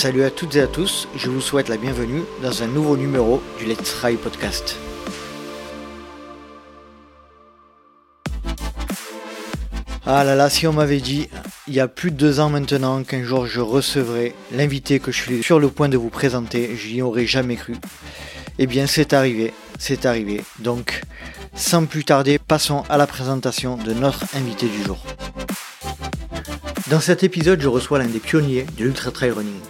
Salut à toutes et à tous, je vous souhaite la bienvenue dans un nouveau numéro du Let's Try Podcast. Ah là là, si on m'avait dit il y a plus de deux ans maintenant qu'un jour je recevrai l'invité que je suis sur le point de vous présenter, je n'y aurais jamais cru. Eh bien c'est arrivé, c'est arrivé. Donc sans plus tarder, passons à la présentation de notre invité du jour. Dans cet épisode, je reçois l'un des pionniers de l'ultra trail running.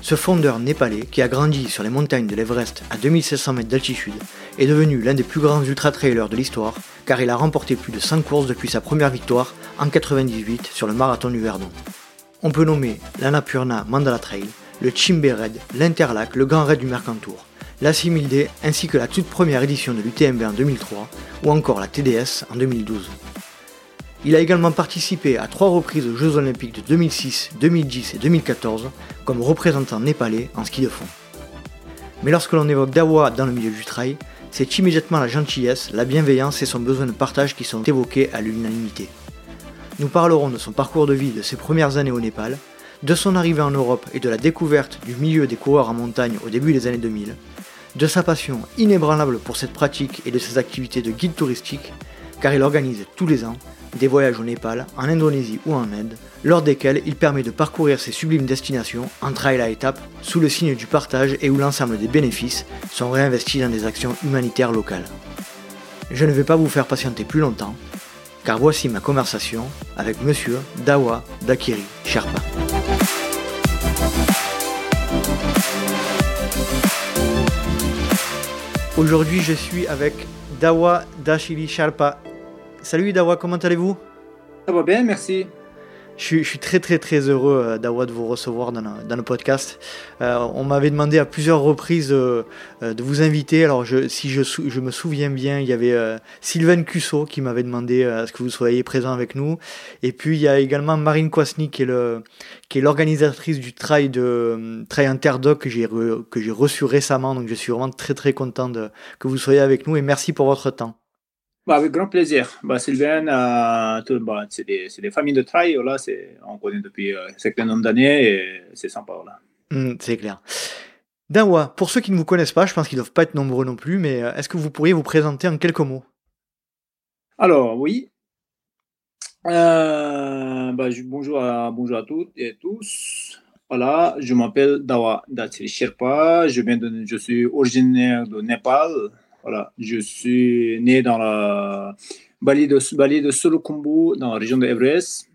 Ce fondeur népalais, qui a grandi sur les montagnes de l'Everest à 2700 mètres d'altitude, est devenu l'un des plus grands ultra-trailers de l'histoire, car il a remporté plus de 100 courses depuis sa première victoire en 98 sur le marathon du Verdon. On peut nommer l'Annapurna Mandala Trail, le Chimbe Red, l'Interlac, le Grand Raid du Mercantour, la 6000D ainsi que la toute première édition de l'UTMB en 2003 ou encore la TDS en 2012. Il a également participé à trois reprises aux Jeux Olympiques de 2006, 2010 et 2014 comme représentant népalais en ski de fond. Mais lorsque l'on évoque Dawa dans le milieu du trail, c'est immédiatement la gentillesse, la bienveillance et son besoin de partage qui sont évoqués à l'unanimité. Nous parlerons de son parcours de vie de ses premières années au Népal, de son arrivée en Europe et de la découverte du milieu des coureurs en montagne au début des années 2000, de sa passion inébranlable pour cette pratique et de ses activités de guide touristique, car il organise tous les ans des voyages au Népal, en Indonésie ou en Inde, lors desquels il permet de parcourir ces sublimes destinations en trail à étapes sous le signe du partage et où l'ensemble des bénéfices sont réinvestis dans des actions humanitaires locales. Je ne vais pas vous faire patienter plus longtemps, car voici ma conversation avec monsieur Dawa Dakiri Sherpa. Aujourd'hui, je suis avec Dawa Dashiri Sherpa. Salut Dawa, comment allez-vous? Ça va bien, merci. Je suis, très très très heureux euh, Dawa de vous recevoir dans le, podcast. Euh, on m'avait demandé à plusieurs reprises euh, de vous inviter. Alors je, si je, je, me souviens bien, il y avait Sylvain Cusso qui m'avait demandé à ce que vous soyez présent avec nous. Et puis il y a également Marine Kwasny qui est le l'organisatrice du trail de trail interdoc que j'ai que j'ai reçu récemment. Donc je suis vraiment très très content de, que vous soyez avec nous et merci pour votre temps. Bah, avec grand plaisir. Bah, Sylvain, euh, bah, c'est des, des, familles de trail. Là, on connaît depuis euh, un certain nombre d'années et c'est sympa. Là. Mmh, c'est clair. Dawa, pour ceux qui ne vous connaissent pas, je pense qu'ils ne doivent pas être nombreux non plus, mais euh, est-ce que vous pourriez vous présenter en quelques mots? Alors, oui. Euh, bah, bonjour, à, bonjour à toutes et à tous. Voilà, je m'appelle Dawa Datsiri Sherpa. Je, viens de, je suis originaire de Népal. Voilà, je suis né dans la vallée de, vallée de dans la région de Everest.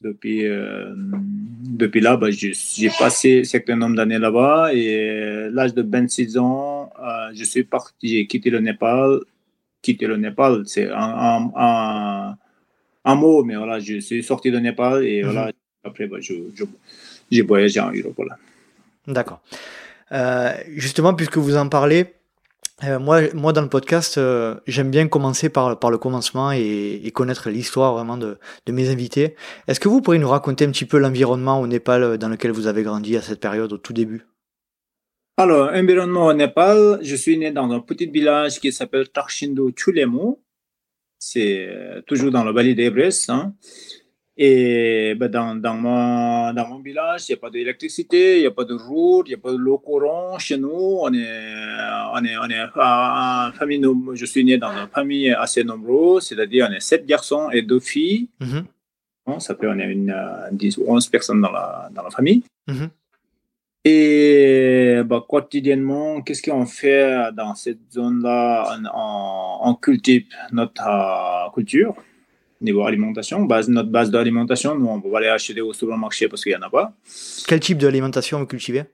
Depuis, euh, depuis là, bah, j'ai passé un certain nombre d'années là-bas et l'âge de 26 ans, euh, je suis parti, j'ai quitté le Népal. Quitter le Népal, c'est un, un, un, mot, mais voilà, je suis sorti de Népal et voilà, mhm. après, bah, j'ai voyagé en Europe. D'accord. Euh, justement, puisque vous en parlez, euh, moi, moi, dans le podcast, euh, j'aime bien commencer par, le commencement et, connaître l'histoire vraiment de, mes invités. Est-ce que vous pourriez nous raconter un petit peu l'environnement au Népal euh, dans lequel vous avez grandi à cette période, au tout début? Alors, environnement au Népal, je suis né dans un petit village qui s'appelle Tarshindo Chulemo. C'est toujours dans la vallée d'Ebrest. Hein. Et ben, dans, dans, mon, dans mon village, il n'y a pas d'électricité, il n'y a pas de route, il n'y a pas de l'eau courant. Chez nous, on est, on est, on est famille, je suis né dans une famille assez nombreuse, c'est-à-dire on est sept garçons et deux filles. Mm-hmm. ça peut, on est une, 10 ou 11 personnes dans la, dans la famille. Mm-hmm. Et ben, quotidiennement, qu'est-ce qu'on fait dans cette zone-là? On, on, cultive notre euh, culture niveau alimentation, base, notre base d'alimentation, nous, on va aller acheter au supermarché parce qu'il n'y en a pas. Quel type d'alimentation vous cultivez?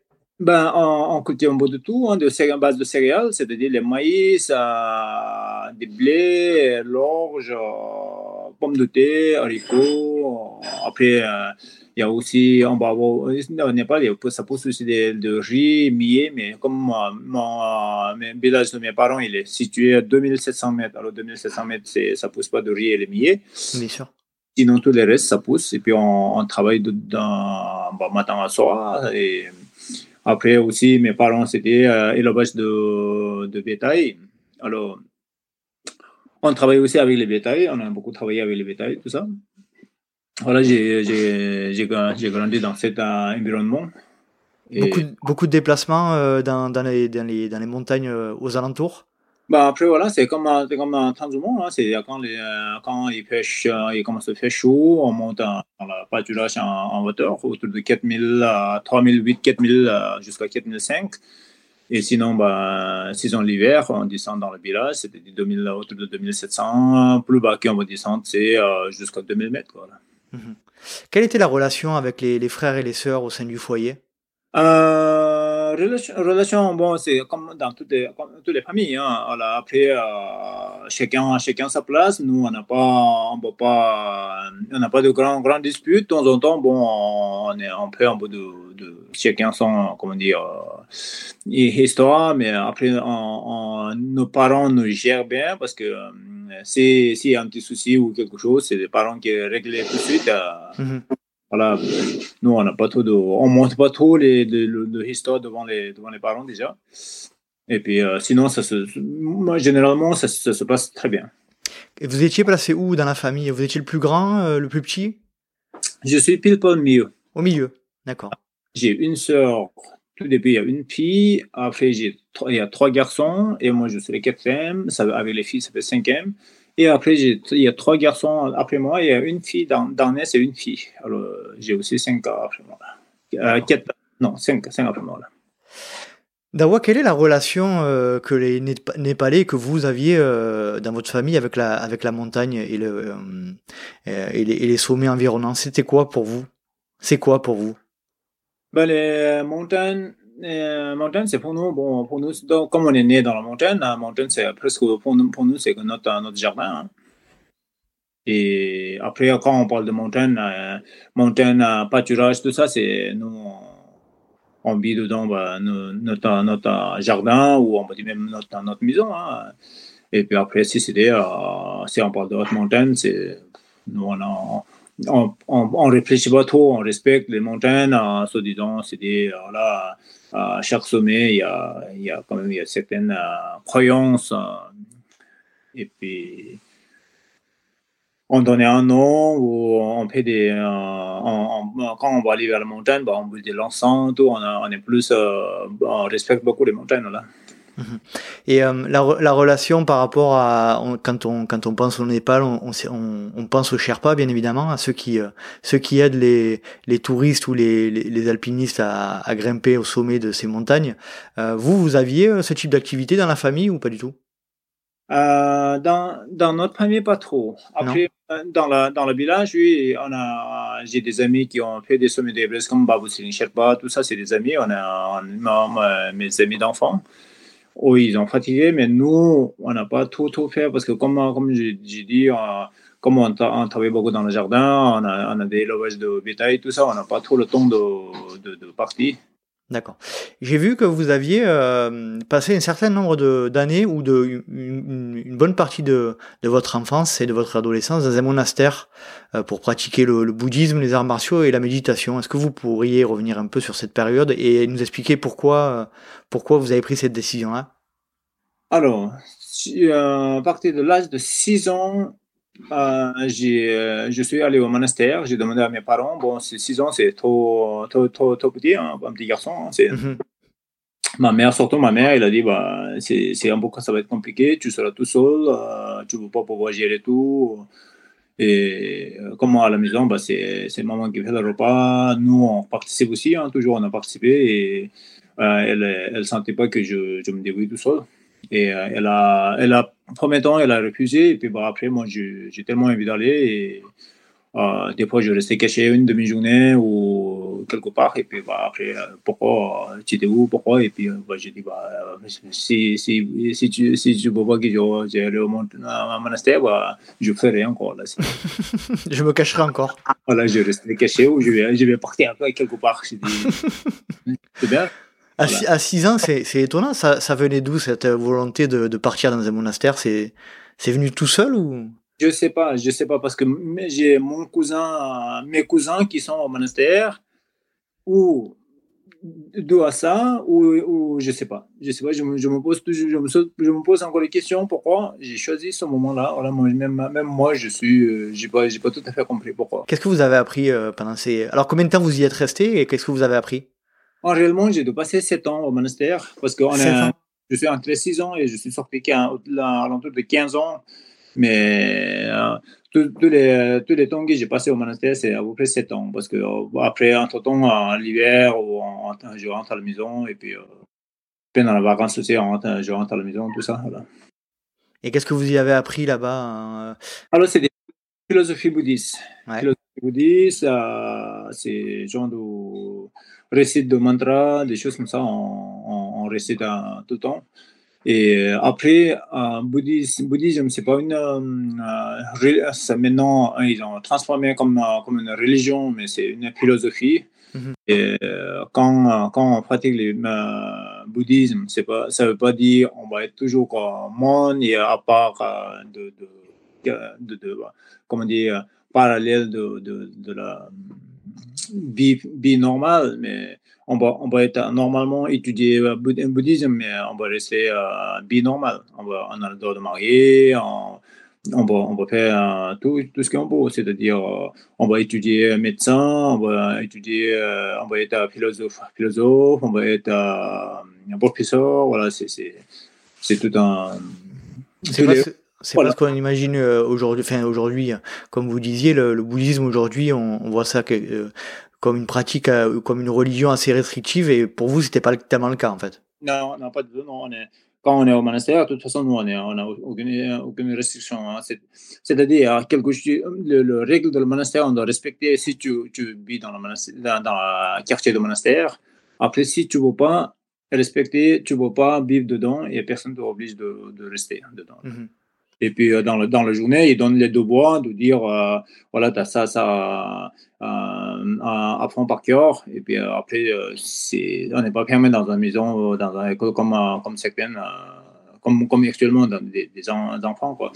Ben, on, cultive un peu de tout, hein, de base de céréales, c'est-à-dire les maïs, euh, des blés, l'orge, euh, pommes de terre, haricots. Après, euh, il y a aussi, on va avoir, au Népal, ça pousse aussi de, riz, millet, mais comme mon, village de mes parents, il est situé à 2700 mètres. Alors, 2700 mètres, ça pousse pas de riz et de millet. Bien sûr. Sinon, tout le reste, ça pousse. Et puis, on, travaille dans, bon, matin à soir. Et après aussi, mes parents, c'était euh, élevage de, de bétail. Alors, on travaille aussi avec les bétails. On a beaucoup travaillé avec les bétails, tout ça. Voilà, j'ai grandi dans cet environnement beaucoup, beaucoup de déplacements dans, dans, les, dans, les, dans les montagnes aux alentours? Bah après, voilà, c'est comme, comme en temps du monde. Hein, c'est quand, les, quand il, pêche, il commence à faire chaud, on monte dans la pâturage en, en, hauteur, autour de 4000, 3008, 4000 jusqu'à 4005. Et sinon, bah, saison l'hiver, on descend dans le village, c'était 2000, autour de 2700. Plus bas qu'on va descendre, c'est jusqu'à 2000 mètres. Voilà. Mhm. Quelle était la relation avec les, les, frères et les sœurs au sein du foyer? Euh, relation, relation, bon, c'est comme dans toutes les, toutes les familles. Hein. Après, euh, chacun, chacun sa place. Nous, on n'a pas, on pas, on n'a pas de grandes grand disputes. De temps en temps, bon, on est un peu en bout de, de chacun son, comment dire, euh, histoire. Mais après, on, nos parents nous gèrent bien parce que euh, s'il y a un petit souci ou quelque chose, c'est les parents qui règlent tout de suite. Euh, mm-hmm. Voilà, nous, on n'a pas trop de, on monte pas trop les, de, histoires devant les, devant les parents déjà. Et puis, euh, sinon, ça se, moi, généralement, ça, se passe très bien. Et vous étiez placé où dans la famille? Vous étiez le plus grand, euh, le plus petit? Je suis pile pas au milieu. Au milieu, d'accord. J'ai une sœur, tout début, il y a une fille. Après, il y a trois garçons. Et moi, je suis le quatrième. Ça, avec les filles, ça fait cinquième. Et après, il y a trois garçons après moi, il y a une fille dans, dans et une fille. Alors, j'ai aussi cinq après moi. Euh, quatre, non, cinq, cinq après moi. Là. Dawa, quelle est la relation euh, que les Népalais que vous aviez euh, dans votre famille avec la, avec la montagne et, le, et, les, et les sommets environnants? C'était quoi pour vous? C'est quoi pour vous? Ben, Les montagnes, euh, montagne, c'est pour nous, bon, pour nous, donc, comme on est né dans la montagne, la montagne, c'est presque, pour nous, pour nous c'est notre, notre jardin. Hein. Et après, quand on parle de montagne, euh, montagne, euh, pâturage, tout ça, c'est nous, on, vit dedans bah, notre, notre jardin ou on peut dire même notre, notre maison. Hein. Et puis après, si, c'est euh, si on parle de haute montagne, c'est nous, on a on, on, réfléchit pas trop, on respecte les montagnes, en se disant, voilà, à chaque sommet, il y a, il y a quand même il y a certaines euh, croyances. Euh, et puis, on donnait un nom ou on fait des. Euh, quand on va aller vers la montagne, bah, on veut de l'encens, on, on, est plus. on respecte beaucoup les montagnes là. Mhm. Et euh, la, la, relation par rapport à quand on quand on pense au Népal, on, on, on pense aux Sherpas bien évidemment, à ceux qui euh, ceux qui aident les, les touristes ou les, les, alpinistes à, à, grimper au sommet de ces montagnes. Euh, vous vous aviez ce type d'activité dans la famille ou pas du tout? Dans, dans notre famille, pas trop. Après, dans, la, dans le village, oui, on a, j'ai des amis qui ont fait des sommets d'Everest comme Babou Sherpa, tout ça, c'est des amis. On a, on, mes amis d'enfants. Oui, ils ont fatigué, mais nous, on n'a pas tout, tout fait parce que, comme, comme j'ai dit, comme on, travaille beaucoup dans le jardin, on a, on a des élevages de bétail, tout ça, on n'a pas trop le temps de, de, de partir. D'accord. J'ai vu que vous aviez euh, passé un certain nombre d'années ou de une, bonne partie de, de, votre enfance et de votre adolescence dans un monastère euh, pour pratiquer le, le, bouddhisme, les arts martiaux et la méditation. Est-ce que vous pourriez revenir un peu sur cette période et nous expliquer pourquoi euh, pourquoi vous avez pris cette décision-là? Alors, à partir de l'âge de 6 ans, euh, euh, je suis allé au monastère, j'ai demandé à mes parents, bon, 6 ans, c'est trop, trop, trop, trop, petit, hein, un petit garçon. Hein, c'est... Mhm. Ma mère, surtout ma mère, elle a dit, bah, c'est, c'est un peu ça va être compliqué, tu seras tout seul, euh, tu ne vas pas pouvoir gérer tout. Et comme à la maison, bah, c'est, c'est maman qui fait le repas. Nous, on participe aussi, hein, toujours on a participé. Et elle ne sentait pas que je, je me débrouille tout seul. Et elle a, elle a premier temps, elle a refusé. Et puis bon, après, moi, j'ai tellement envie d'aller. Et euh, des fois, je restais caché une demi-journée ou quelque part. Et puis bah, après, euh, pourquoi Tu étais où Pourquoi? Et puis bah, j'ai dit bah, si, si, si, tu si tu pas que j'aille au monastère, bah, je ferai encore. Là, je me cacherai encore. Voilà, je resterai caché ou je vais, je vais partir quelque part. C'est bien. À 6 ans, c'est étonnant. Ça, ça venait d'où cette volonté de, de, partir dans un monastère? C'est venu tout seul ou? Je sais pas, je sais pas parce que j'ai mon cousin, mes cousins qui sont au monastère ou de à ça ou, ou je sais pas. Je sais pas. Je me, je me pose toujours, je me, je me, pose encore les questions. Pourquoi j'ai choisi ce moment-là? Voilà, même, même moi, je suis, euh, j'ai pas, j'ai pas tout à fait compris pourquoi. Qu'est-ce que vous avez appris euh, pendant ces Alors combien de temps vous y êtes resté et qu'est-ce que vous avez appris? En réellement, j'ai dû passer 7 ans au monastère parce que je suis entre 6 ans et je suis sorti à l'entour de 15 ans. Mais euh, tous les, tous les temps que j'ai passé au monastère, c'est à peu près 7 ans. Parce que euh, après, entre-temps, l'hiver, je rentre à la maison et puis, euh, pendant les vacances aussi, je rentre à la maison, tout ça. Et qu'est-ce que vous y avez appris là-bas hein, Alors, c'est des philosophies bouddhistes. Philosophie bouddhiste, c'est genre de récit de mantra, des choses comme ça, on, on récite tout le temps. Et après, euh, bouddhisme, bouddhisme c'est pas une. Euh, ça, maintenant, ils ont transformé comme, euh, comme une religion, mais c'est une philosophie. Mhm. Et euh, quand, quand on pratique le bouddhisme, c'est pas, ça ne veut pas dire on va être toujours comme monde et à part de, de, de, de, comment dire, parallèle de, de, de la vie, vie normale, mais on va, on va être normalement étudier le bouddhisme, mais on va rester euh, binormal. On, va, on a le droit de marier, on, on, va, on va faire euh, tout, tout ce qu'on peut, c'est-à-dire euh, on va étudier médecin, on va étudier, on va être philosophe, philosophe, on va être un professeur, voilà, c'est tout un. C'est pas, ce qu'on imagine aujourd'hui. Enfin, aujourd'hui, comme vous disiez, le, bouddhisme aujourd'hui, on, voit ça que, comme une pratique, euh, comme une religion assez restrictive, et pour vous, c'était pas tellement le cas en fait. Non, non, pas du tout. Non, on est, quand on est au monastère, de toute façon, nous, on n'a aucune, aucune, restriction. Hein. C'est-à-dire, quelque le, le, règle du monastère, on doit respecter si tu, tu vis dans le, dans, dans le quartier du monastère. Après, si tu ne veux pas respecter, tu ne veux pas vivre dedans, et personne ne t'oblige de, de rester dedans. Mm-hmm. Et puis, euh, dans, le, dans la journée, ils donnent les devoirs de dire, euh, voilà, tu as ça, ça euh, à fond par cœur. Et puis après, c'est, on n'est pas fermé dans une maison, dans une école comme, comme certaines, comme, comme actuellement dans des, des enfants. Quoi.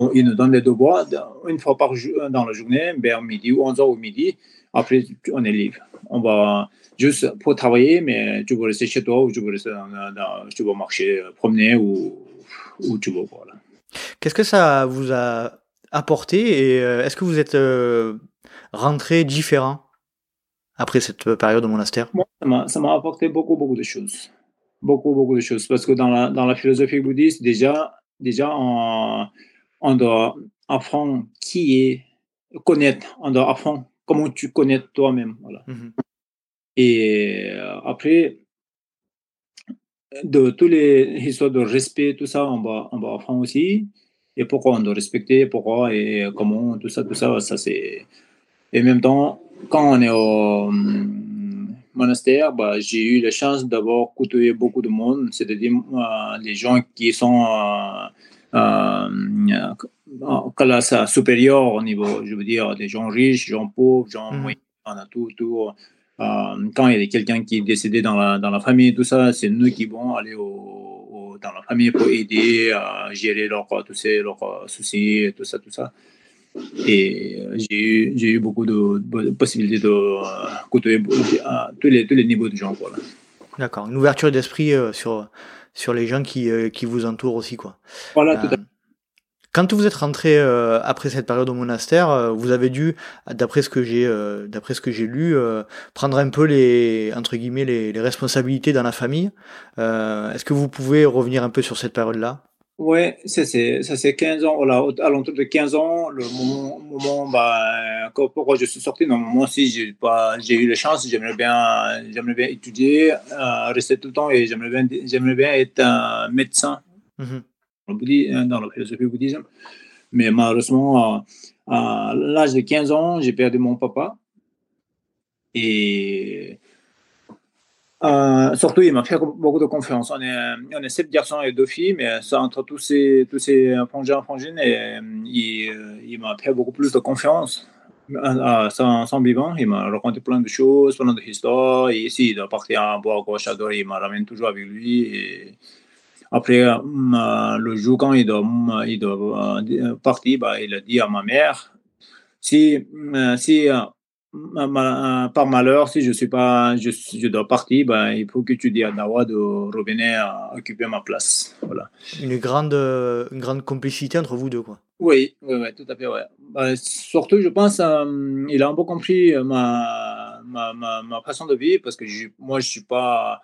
Mm. Ils nous donnent les devoirs une fois par jour dans la journée, vers midi ou 11h ou midi. Après, on est libre. On va juste pour travailler, mais tu veux rester chez toi ou tu veux, rester dans, tu veux marcher, promener ou, ou tu veux. Voilà. Qu'est-ce que ça vous a apporté et euh, est-ce que vous êtes euh, rentré différent après cette période au monastère? Ça m'a apporté beaucoup, beaucoup de choses. Beaucoup, beaucoup de choses. Parce que dans la, dans la philosophie bouddhiste, déjà, déjà on, on doit apprendre qui est, connaître, on doit apprendre comment tu connais toi-même. Voilà. Mmh et euh, après, de toutes les histoires de respect, tout ça, on va, on va apprendre aussi. Et pourquoi on doit respecter, pourquoi et comment, tout ça, tout ça, ça c'est. Et en même temps, quand on est au hum, monastère, bah, j'ai eu la chance d'avoir côtoyé beaucoup de monde, c'est-à-dire euh, les gens qui sont euh, euh, en classe supérieure au niveau, je veux dire, des gens riches, gens pauvres, gens mmh. moyens, on a tout, tout. Euh, quand il y a quelqu'un qui est décédé dans la, dans la famille, tout ça, c'est nous qui vont aller au, dans la famille pour aider à gérer leurs leurs euh, soucis, tout ça, tout ça. Et euh, j'ai eu, j'ai eu beaucoup de, possibilités de côtoyer tous les, tous les niveaux de gens. Voilà. D'accord, une ouverture d'esprit sur, sur les gens qui, qui vous entourent aussi. Quoi. Voilà, tout à fait. Quand vous êtes rentré euh, après cette période au monastère, euh, vous avez dû, d'après ce que j'ai, euh, d'après ce que j'ai lu, prendre un peu les entre guillemets les, responsabilités dans la famille. Est-ce que vous pouvez revenir un peu sur cette période-là? Oui, ça c'est ça c'est 15 ans, voilà, à l'entour de 15 ans, le moment, moment bah, pourquoi je suis sorti. Non, moi aussi j'ai pas, j'ai eu la chance, j'aimerais bien, j'aimerais bien étudier, rester tout le temps et j'aimerais bien, j'aimerais bien être un médecin. Mmh dans la philosophie bouddhisme. Mais malheureusement, à, l'âge de 15 ans, j'ai perdu mon papa. Et euh, surtout, il m'a fait beaucoup de confiance. On est, sept garçons et deux filles, mais ça, entre tous ces, tous ces frangins et il, il m'a fait beaucoup plus de confiance. Sans, vivant, il m'a raconté plein de choses, plein d'histoires. Et ici, il doit partir à boire gauche à il m'a ramène toujours avec lui. Après, euh, le jour quand il doit, il doit euh, partir, bah, il a dit à ma mère, si, euh, si par malheur, si je suis pas, je, je dois partir, bah, il faut que tu dises à Nawa de revenir occuper ma place. Voilà. Une grande, une grande complicité entre vous deux, quoi. Oui, oui, tout à fait, ouais. Bah, surtout, je pense, il a un peu compris ma, ma, ma, façon de vivre parce que moi, je suis pas.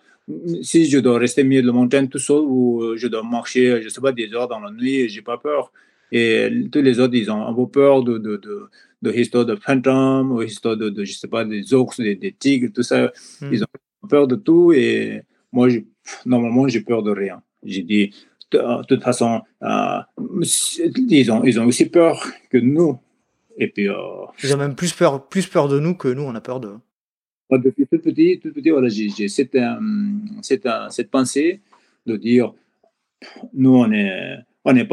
Si je dois rester au milieu de la montagne tout seul ou je dois marcher, je sais pas, des heures dans la nuit, j'ai pas peur. Et tous les autres, ils ont un peu peur de, de, de, de l'histoire de fantômes, ou l'histoire de, de, je sais pas, des ours, des, tigres, tout ça. Hmm. Ils ont peur de tout. Et moi, normalement, j'ai peur de rien. J'ai dit, de, toute façon, euh, ils, ont, ils ont aussi peur que nous. Et puis, euh, ils ont même plus peur, plus peur de nous que nous, on a peur d'eux. Depuis tout petit, tout petit voilà, j'ai cette, euh, cette, pensée de dire, nous, on est on n'est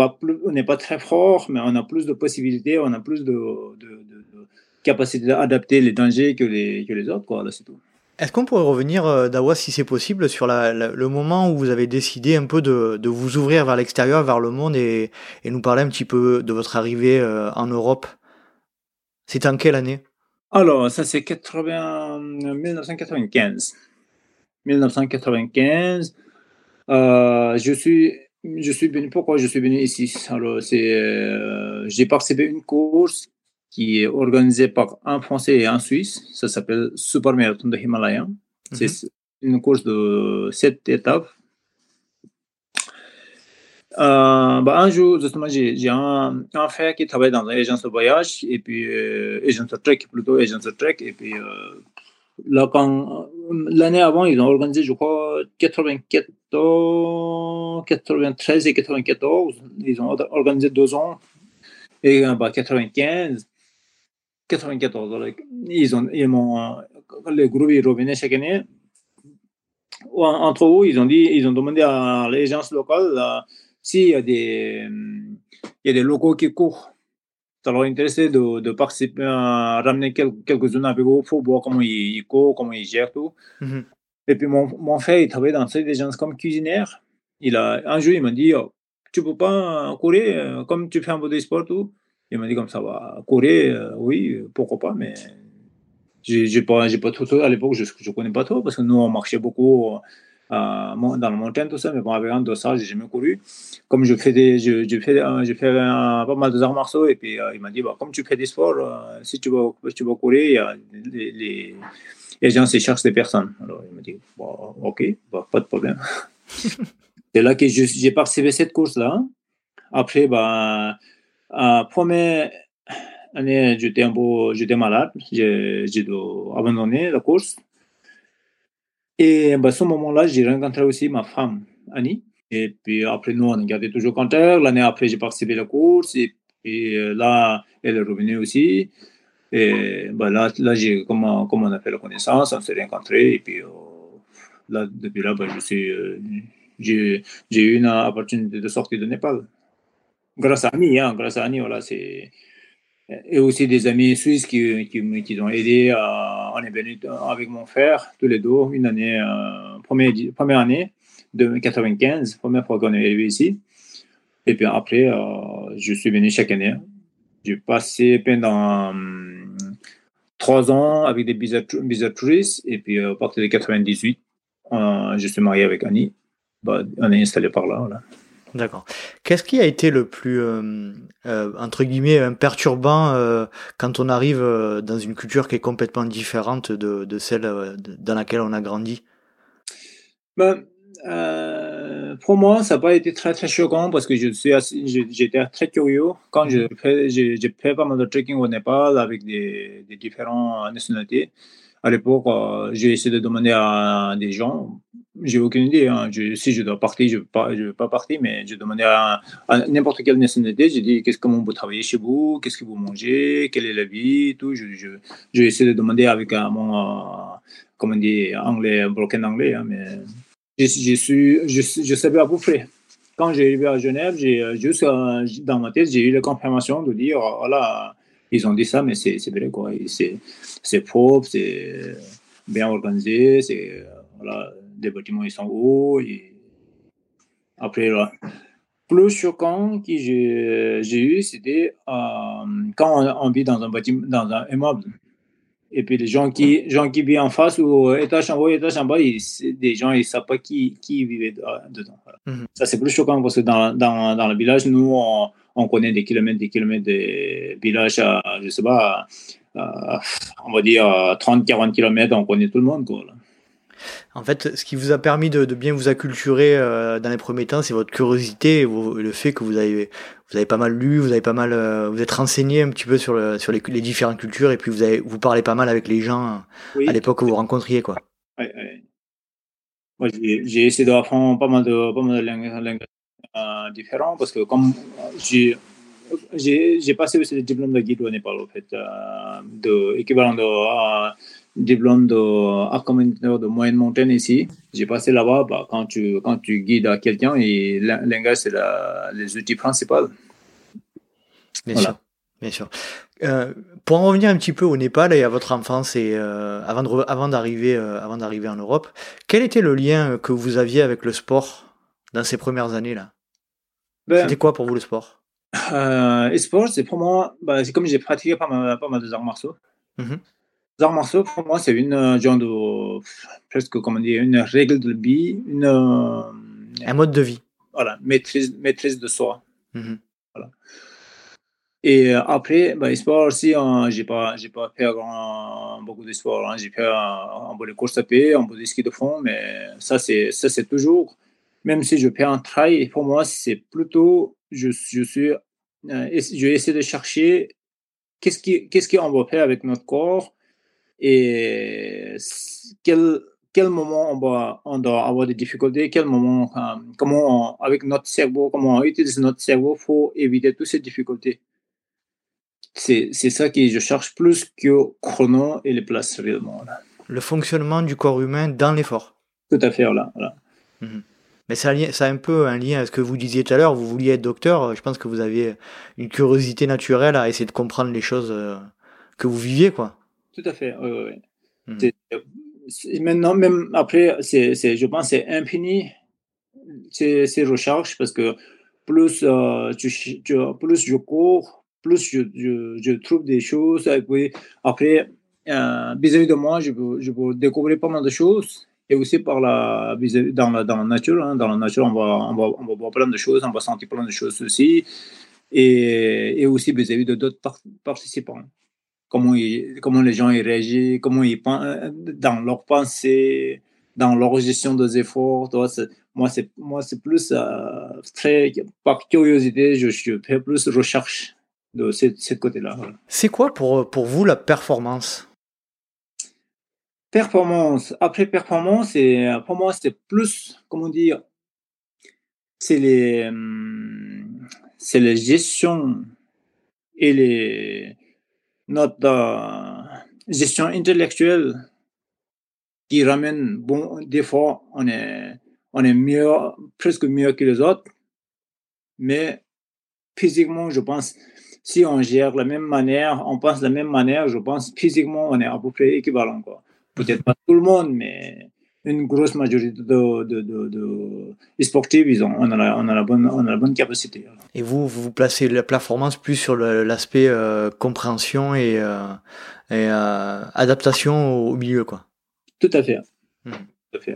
pas, très fort, mais on a plus de possibilités, on a plus de, de, de, de d'adapter les dangers que les, autres, c'est tout. Est-ce qu'on pourrait revenir, euh, Dawa, si c'est possible, sur le moment où vous avez décidé un peu de, vous ouvrir vers l'extérieur, vers le monde, et, et, nous parler un petit peu de votre arrivée euh, en Europe? C'était en quelle année? Alors, ça c'est 80... 1995. 1995. Euh, je suis je suis venu, pourquoi je suis venu ici? Alors, c'est, euh, j'ai participé à une course qui est organisée par un Français et un Suisse. Ça s'appelle Super Marathon de Himalaya. Mhm. C'est une course de sept étapes. Euh, bah, un jour, justement, j'ai, un, un, frère qui travaille dans une agence de voyage, et puis, euh, agence de trek, plutôt agence de trek, et puis, euh, l'année avant, ils ont organisé, je crois, 94, 93 et 94. Ils ont organisé deux ans. Et bah, 95, 94, ils ont, ils m'ont, le groupe est revenu chaque année. Entre eux, ils ont dit, ils ont demandé à l'agence locale s'il y a des, il y a des locaux qui courent ça leur intéressait de, de participer à ramener quelques, quelques-uns avec eux pour voir comment ils, ils courent, comment ils gèrent tout. Mm-hmm. Et puis mon, mon frère, il travaillait dans des gens comme cuisinière. Il a, un jour, il m'a dit, oh, tu peux pas courir euh, comme tu fais un peu de sport tout? Il m'a dit comme ça va courir, euh, oui, pourquoi pas, mais j'ai pas, j'ai pas tout, à l'époque, je, je connais pas trop parce que nous on marchait beaucoup dans la montagne, tout ça, mais bon, avec un dossard, j'ai jamais couru. Comme je fais des, je, je fais, je fais pas mal de arts martiaux, et puis euh, il m'a dit, bah, comme tu fais des sports, euh, si tu vas, tu vas courir, il y a les, les, les gens se cherchent des personnes. Alors il m'a dit, bon, ok, bah, pas de problème. C'est là que j'ai participé à cette course-là. Après, bah, euh, première année, j'étais un peu, j'étais malade, j'ai dû abandonner la course. Et à ce moment-là, j'ai rencontré aussi ma femme, Annie. Et puis après, nous, on gardé toujours contact. L'année après, j'ai participé à la course. Et, puis euh, là, elle est revenue aussi. Et bah, là, là j'ai, comme, comme on a fait la connaissance, on s'est rencontrés. Et puis euh, là, depuis là, bah, je suis, euh, j'ai, j'ai eu une opportunité de sortir de Népal. Grâce à Annie, hein, grâce à Annie, voilà, c'est et aussi des amis suisses qui, qui, qui ont aidé. À, est venu avec mon frère, tous les deux, une année, euh, première, première année de 95, première fois qu'on est arrivé ici. Et puis après, euh, je suis venu chaque année. J'ai passé pendant hum, trois ans avec des touristes. Et puis à partir de 98, euh, je suis marié avec Annie. Bah, on est installé par là. Voilà. D'accord. Qu'est-ce qui a été le plus, euh, euh, entre guillemets, perturbant euh, quand on arrive dans une culture qui est complètement différente de, de celle dans laquelle on a grandi ben, Pour moi, ça n'a pas été très, très choquant parce que je suis j'étais très curieux. Quand j'ai fait, j'ai fait pas mal de trekking au Népal avec des, des différentes nationalités, à l'époque, j'ai essayé de demander à des gens j'ai aucune idée. Hein. si je dois partir, je ne veux, pas partir, mais je demandais à, n'importe quelle nationalité. J'ai dit qu'est-ce comment vous travaillez chez vous, qu'est-ce que vous mangez, quelle est la vie, tout. Je, je, j'ai essayé de demander avec euh, mon, euh, comment dit, anglais, broken anglais, hein, mais je, je, suis, je, je savais à peu près. Quand j'ai arrivé à Genève, j'ai euh, juste dans ma tête, j'ai eu la confirmation de dire voilà, ils ont dit ça, mais c'est vrai quoi. C'est, propre, c'est bien organisé, c'est voilà des bâtiments ils sont hauts. Et... Après, là, plus choquant que j'ai eu, c'était euh, quand on, vit dans un bâtiment, dans un immeuble. Et puis les gens qui, gens qui vivent en face ou étage en haut, étage en bas, ils, des gens, ils ne savent pas qui, qui vivait dedans. Mhm. Ça, c'est plus choquant parce que dans, dans, dans le village, nous, on, on, connaît des kilomètres, des kilomètres de villages, à, je sais pas, on va dire 30-40 km, on connaît tout le monde. Quoi, En fait, ce qui vous a permis de, bien vous acculturer dans les premiers temps, c'est votre curiosité et, le fait que vous avez, vous avez pas mal lu, vous avez pas mal, vous êtes renseigné un petit peu sur, le, sur les, différentes cultures et puis vous avez, vous parlez pas mal avec les gens à l'époque que vous rencontriez, quoi. Moi, j'ai essayé d'apprendre pas mal de, pas mal de langues, différentes parce que comme j'ai j'ai passé aussi le diplôme de guide au Népal, en fait, euh, de, équivalent de euh, diplôme de de moyenne montagne ici. J'ai passé là-bas, bah, quand, tu, quand tu guides à quelqu'un, et c'est les outils principaux. Bien sûr. Bien sûr. Euh, pour en revenir un petit peu au Népal et à votre enfance et avant avant d'arriver avant d'arriver en Europe, quel était le lien que vous aviez avec le sport dans ces premières années là ben, C'était quoi pour vous le sport? Euh, sport, c'est pour moi, bah, c'est comme j'ai pratiqué pas mal, pas mal de arts martiaux. Mm Les arts martiaux, pour moi, c'est une euh, genre de, presque, comment dire, une règle de vie, une, euh, un mode de vie. Voilà, maîtrise, maîtrise de soi. Mhm. Voilà. Et euh, après, bah, sport aussi, hein, j'ai pas, j'ai pas fait grand, beaucoup de sport. Hein. J'ai fait un, peu de course à pied, un peu de ski de fond, mais ça, c'est, ça, c'est toujours, même si je fais un trail, pour moi, c'est plutôt je, je suis, euh, je vais essayer de chercher qu'est-ce qui, qu'est-ce qu'on va faire avec notre corps et quel, quel moment on, va, on doit avoir des difficultés, quel moment, euh, comment avec notre cerveau, comment on utilise notre cerveau pour éviter toutes ces difficultés. C'est, c'est ça que je cherche plus que chrono et les places réellement. Le fonctionnement du corps humain dans l'effort. Tout à fait, là. Mhm. Mais ça, a un peu un lien à ce que vous disiez tout à l'heure. Vous vouliez être docteur. Je pense que vous aviez une curiosité naturelle à essayer de comprendre les choses euh, que vous viviez, quoi. Tout à fait. Oui, oui. Hmm. maintenant, même après, c'est, je pense, c'est infini ces, ces, recherches parce que plus, euh, tu, plus je cours, plus je, je, trouve des choses. Et après, euh, vis-à-vis de moi, je peux, je peux découvrir pas mal de choses et aussi par la, dans, la, dans la nature. Hein. Dans la nature, on va, on, va, on va voir plein de choses, on va sentir plein de choses aussi, et, et aussi vis-à-vis de d'autres participants. Comment, comment les gens y réagissent, comment ils pensent, dans leur pensée, dans leur gestion des efforts. Moi, c'est, moi, c'est plus euh, très, par curiosité, je, je, fais plus recherche de ce, ce côté-là. C'est quoi pour, pour vous la performance? Performance. Après performance, et pour moi, c'est plus, comment dire, c'est les, hum, c'est la gestion et les, notre euh, gestion intellectuelle qui ramène, bon, des fois, on est, on est mieux, presque mieux que les autres, mais physiquement, je pense, si on gère de la même manière, on pense de la même manière, je pense physiquement, on est à peu près équivalent, quoi peut-être pas tout le monde, mais une grosse majorité de, de, de, sportifs, ils ont, on, a la, on, a la bonne, on a la bonne capacité. Et vous, vous placez la performance plus sur l'aspect euh, compréhension et, euh, et euh, adaptation au, milieu, quoi. Tout à fait. Hmm. Tout à fait.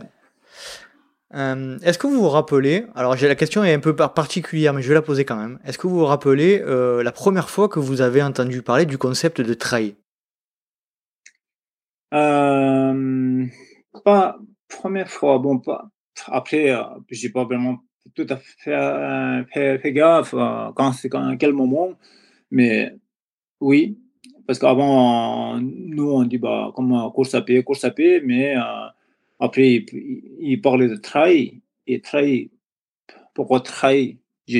Est-ce que vous vous rappelez, alors la question est un peu particulière, mais je vais la poser quand même. Est-ce que vous vous rappelez la première fois que vous avez entendu parler du concept de trail? Euh, pas première fois, bon, pas. Après, euh, j'ai pas vraiment tout à fait euh, fait, gaffe quand c'est quand quel moment, mais oui, parce qu'avant nous on dit bah comme course à pied, course à pied, mais après il, parlait de trail et trail. Pourquoi trail? J'ai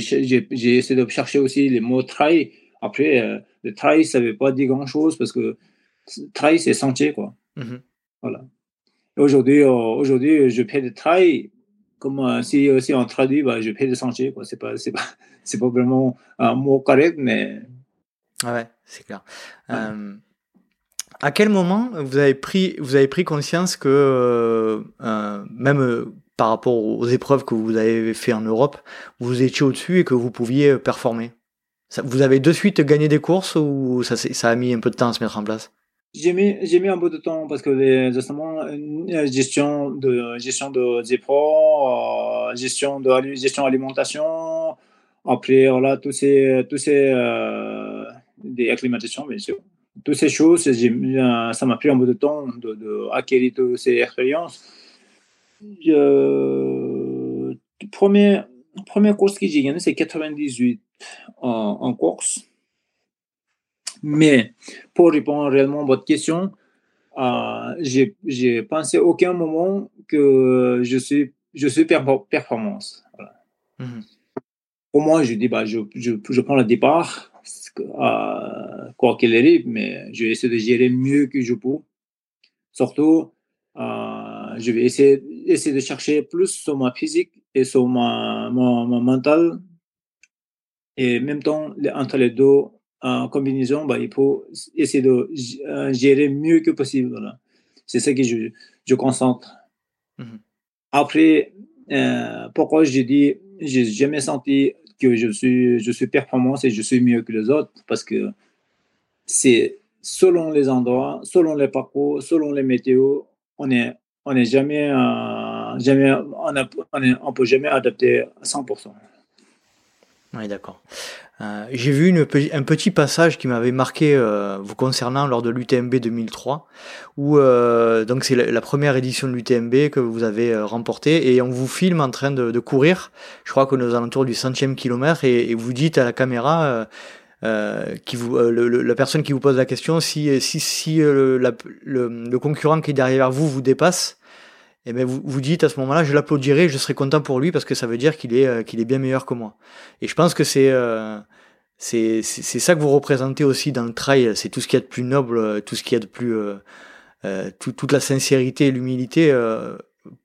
essayé de chercher aussi les mots trail. Après, le trail ça veut pas dire grand chose parce que trail c'est sentier quoi. Mhm. Voilà. Aujourd'hui, euh, aujourd'hui, je fais des trails. Comme euh, si, si on traduit, bah, je fais des sentiers. Ce n'est pas, c'est pas, c'est pas vraiment un mot correct, mais. Ah ouais, c'est clair. Euh, à quel moment vous avez pris, vous avez pris conscience que même par rapport aux épreuves que vous avez fait en Europe, vous étiez au-dessus et que vous pouviez performer? Ça, Vous avez de suite gagné des courses ou ça, ça a mis un peu de temps à se mettre en place? J'ai mis, j'ai mis un peu de temps parce que justement, gestion de gestion de euh, gestion de gestion alimentation, après voilà tous ces tous ces euh, des acclimatations bien sûr. toutes ces choses, ça m'a pris un peu de temps de, toutes ces expériences. Euh, première, première course que j'ai gagnée, c'est 98 en, en, course. Mais pour répondre réellement à votre question, euh, j'ai pensé aucun moment que je suis, je suis performance. Mhm. Pour moi, je dis, bah, je, je, je prends le départ, euh, quoi qu'il arrive, mais je vais essayer de gérer mieux que je peux. Surtout, euh, je vais essayer, essayer de chercher plus sur ma physique et sur ma, mon, mental. Et en même temps, entre les deux, en combinaison, bah, il faut essayer de euh, gérer mieux que possible. C'est ça que je, je concentre. Mhm. Après, pourquoi je dis, j'ai jamais senti que je suis, je suis performance et je suis mieux que les autres? Parce que c'est selon les endroits, selon les parcours, selon les météos, on est, on est jamais, euh, jamais on, on, peut jamais adapter à 100%. Oui, d'accord. Euh, j'ai vu un petit passage qui m'avait marqué euh, vous concernant lors de l'UTMB 2003, où euh, donc c'est la, première édition de l'UTMB que vous avez euh, remportée et on vous filme en train de, courir. Je crois qu'on est aux alentours du centième kilomètre et, vous dites à la caméra. qui vous, le, la personne qui vous pose la question, si, si, si le, le, concurrent qui est derrière vous vous dépasse, et eh bien vous vous dites à ce moment-là, je l'applaudirai, je serai content pour lui parce que ça veut dire qu'il est, euh, qu'il est bien meilleur que moi. Et je pense que c'est, euh, c'est, c'est ça que vous représentez aussi dans le trail, c'est tout ce qu'il y a de plus noble, euh, tout ce qu'il y a de plus, toute la sincérité et l'humilité.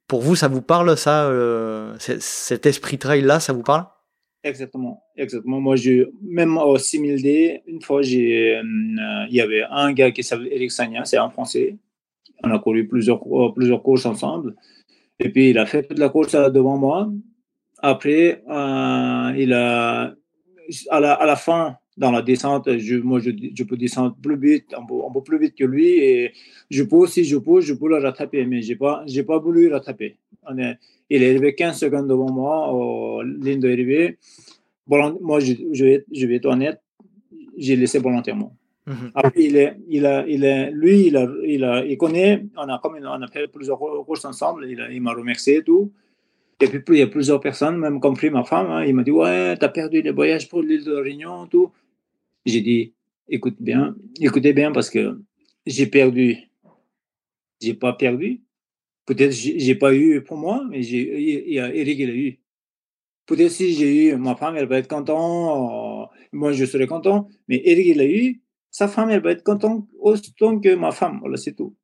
pour vous, ça vous parle, ça, cet esprit trail-là, ça vous parle? Exactement, exactement. Moi, je, même au 6000D, une fois, il y avait un gars qui s'appelle Eric Sagna, c'est un Français, on a couru plusieurs, plusieurs courses ensemble. Et puis, il a fait toute la course devant moi. Après, euh, il a, à la, à la fin, dans la descente, je, moi, je, je, peux descendre plus vite, un peu, plus vite que lui. Et je peux, si je peux, je peux le rattraper. Mais je n'ai pas, pas voulu le rattraper. Il est arrivé 15 secondes devant moi, aux lignes d'arrivée. Moi, je, vais, je vais être honnête, j'ai laissé volontairement. Mhm. Après, il est, il est, lui, il, il, connaît, on a, comme on a fait plusieurs courses ensemble, il, m'a remercié et tout. Et puis, il y a plusieurs personnes, même compris ma femme, hein, il m'a dit Ouais, tu as perdu les voyages pour l'île de Réunion, tout. J'ai dit Écoute bien, écoutez bien, parce que j'ai perdu. J'ai pas perdu. Peut-être j'ai pas eu pour moi, mais j'ai, Eric, il a eu. Peut-être si j'ai eu, ma femme, elle va être contente, moi je serai content, mais Eric, il a eu sa femme, elle va être contente autant que ma femme. Voilà, c'est tout.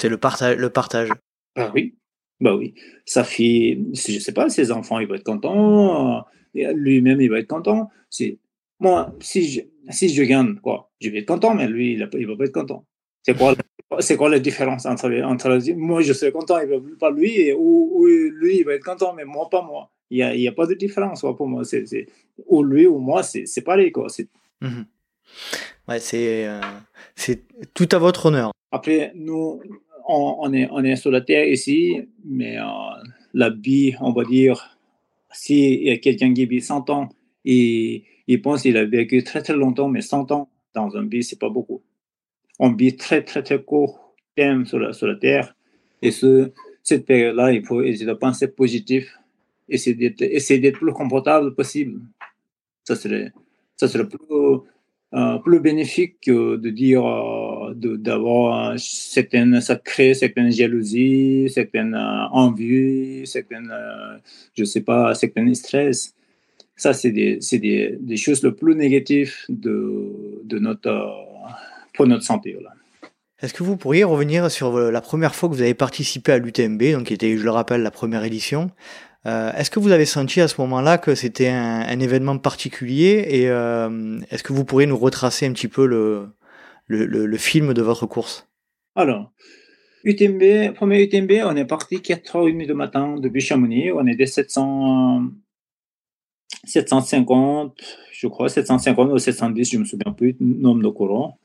C'est le partage. Le partage. Bah oui. Bah oui. Sa fille, je sais pas, ses enfants, ils vont être contents. Lui-même, il va être content. C'est moi, si je, si je gagne, quoi, je vais être content, mais lui, il, ne va pas être content. C'est quoi, c'est quoi la différence entre, entre moi, je serai content, il va pas lui, et, ou, lui, il va être content, mais moi, pas moi. Il n'y a, y a pas de différence pour moi. C'est, ou lui ou moi, c'est, pareil, quoi. C'est, mhm. Ouais, c'est euh, c'est tout à votre honneur. Après, nous, on, est, on est sur la Terre ici, mais euh, la vie, on va dire, s'il y a quelqu'un qui vit 100 ans et il pense qu'il a vécu très très longtemps, mais 100 ans dans un vie, c'est pas beaucoup. On vit très très très court terme sur la, sur la Terre. Et ce, cette période-là, il faut essayer de penser positif, essayer d'être, essayer d'être le plus confortable possible. Ça serait, ça serait plus plus bénéfique que de dire euh, d'avoir certaines ça crée certaines jalousies certaines euh, envies certaines je sais pas certains stress ça c'est des, des, des, choses les plus négatives de, de notre pour notre santé Est-ce que vous pourriez revenir sur la première fois que vous avez participé à l'UTMB, donc qui était, je le rappelle, la première édition? Euh, est-ce que vous avez senti à ce moment-là que c'était un, événement particulier et euh, est-ce que vous pourriez nous retracer un petit peu le, le, film de votre course? Alors, UTMB, premier UTMB, on est parti 4h30 du matin depuis Chamonix. On est des 700, 750, je crois, 750 ou 710, je ne me souviens plus, nombre de courants.